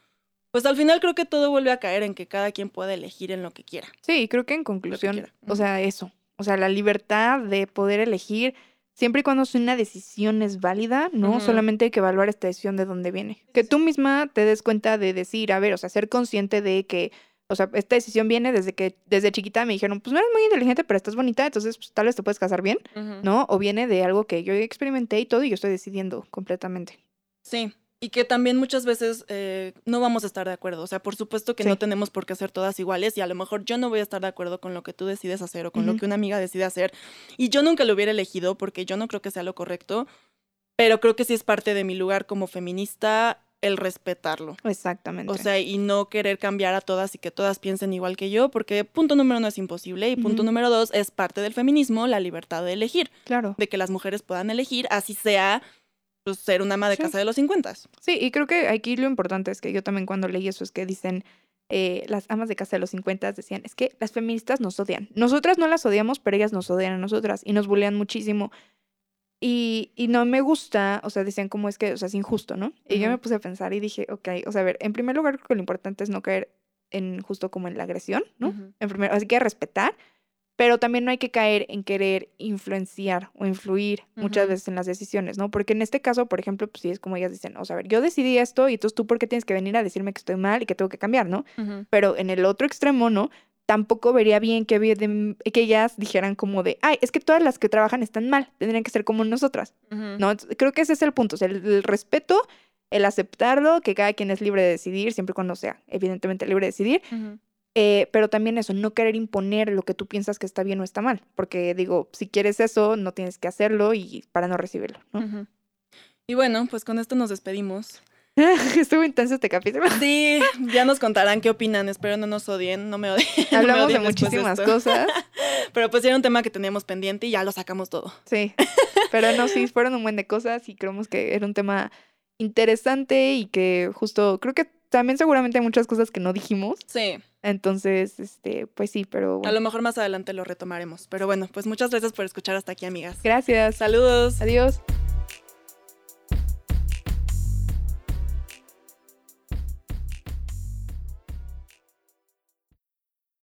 Speaker 1: pues al final creo que todo vuelve a caer en que cada quien pueda elegir en lo que quiera.
Speaker 2: Sí, creo que en conclusión, o sea, eso, o sea, la libertad de poder elegir siempre y cuando una decisión es válida, ¿no? Solamente hay que evaluar esta decisión de dónde viene. Que tú misma te des cuenta de decir, a ver, o sea, ser consciente de que, o sea, esta decisión viene desde que desde chiquita me dijeron, pues no eres muy inteligente, pero estás bonita, entonces pues, tal vez te puedes casar bien, ¿no? O viene de algo que yo experimenté y todo y yo estoy decidiendo completamente.
Speaker 1: Sí, Y que también muchas veces eh, no vamos a estar de acuerdo. O sea, por supuesto que no tenemos por qué hacer todas iguales y a lo mejor yo no voy a estar de acuerdo con lo que tú decides hacer o con lo que una amiga decide hacer. Y yo nunca lo hubiera elegido porque yo no creo que sea lo correcto, pero creo que sí es parte de mi lugar como feminista el respetarlo.
Speaker 2: Exactamente.
Speaker 1: O sea, y no querer cambiar a todas y que todas piensen igual que yo, porque punto número uno es imposible y punto
Speaker 2: Ujú.
Speaker 1: número dos es parte del feminismo, la libertad de elegir,
Speaker 2: claro.
Speaker 1: de que las mujeres puedan elegir, así sea pues, ser una ama de
Speaker 2: Sí.
Speaker 1: casa de los 50.
Speaker 2: Sí, y creo que aquí lo importante es que yo también cuando leí eso es que dicen, eh, las amas de casa de los 50 decían, es que las feministas nos odian. Nosotras no las odiamos, pero ellas nos odian a nosotras y nos bullean muchísimo. Y, y no me gusta, o sea, decían como es que, o sea, es injusto, ¿no? Y yo me puse a pensar y dije, ok, o sea, a ver, en primer lugar creo que lo importante es no caer en justo como en la agresión, ¿no? En primer, así que respetar, pero también no hay que caer en querer influenciar o influir muchas veces en las decisiones, ¿no? Porque en este caso, por ejemplo, pues sí es como ellas dicen, o sea, a ver, yo decidí esto y entonces tú por qué tienes que venir a decirme que estoy mal y que tengo que cambiar, ¿no? Pero en el otro extremo, ¿no? Tampoco vería bien que, ellas dijeran como de, ay, es que todas las que trabajan están mal, tendrían que ser como nosotras. ¿no? Entonces, creo que ese es el punto, o sea, el, el respeto, el aceptarlo, que cada quien es libre de decidir, siempre y cuando sea evidentemente libre de decidir. Eh, pero también eso, no querer imponer lo que tú piensas que está bien o está mal. Porque digo, si quieres eso, no tienes que hacerlo y para no recibirlo.
Speaker 1: Y bueno, pues con esto nos despedimos.
Speaker 2: Estuvo intenso este capítulo.
Speaker 1: Sí, ya nos contarán qué opinan. Espero no nos odien, no me odien. no me
Speaker 2: Hablamos de muchísimas cosas.
Speaker 1: Pero pues era un tema que teníamos pendiente y ya lo sacamos todo.
Speaker 2: Sí. Pero no, sí, fueron un buen de cosas y creemos que era un tema interesante y que justo, creo que también seguramente hay muchas cosas que no dijimos.
Speaker 1: Sí,
Speaker 2: Entonces, este, pues sí, pero
Speaker 1: a lo mejor más adelante lo retomaremos. Pero bueno, pues muchas gracias por escuchar hasta aquí, amigas.
Speaker 2: Gracias.
Speaker 1: Saludos.
Speaker 2: Adiós.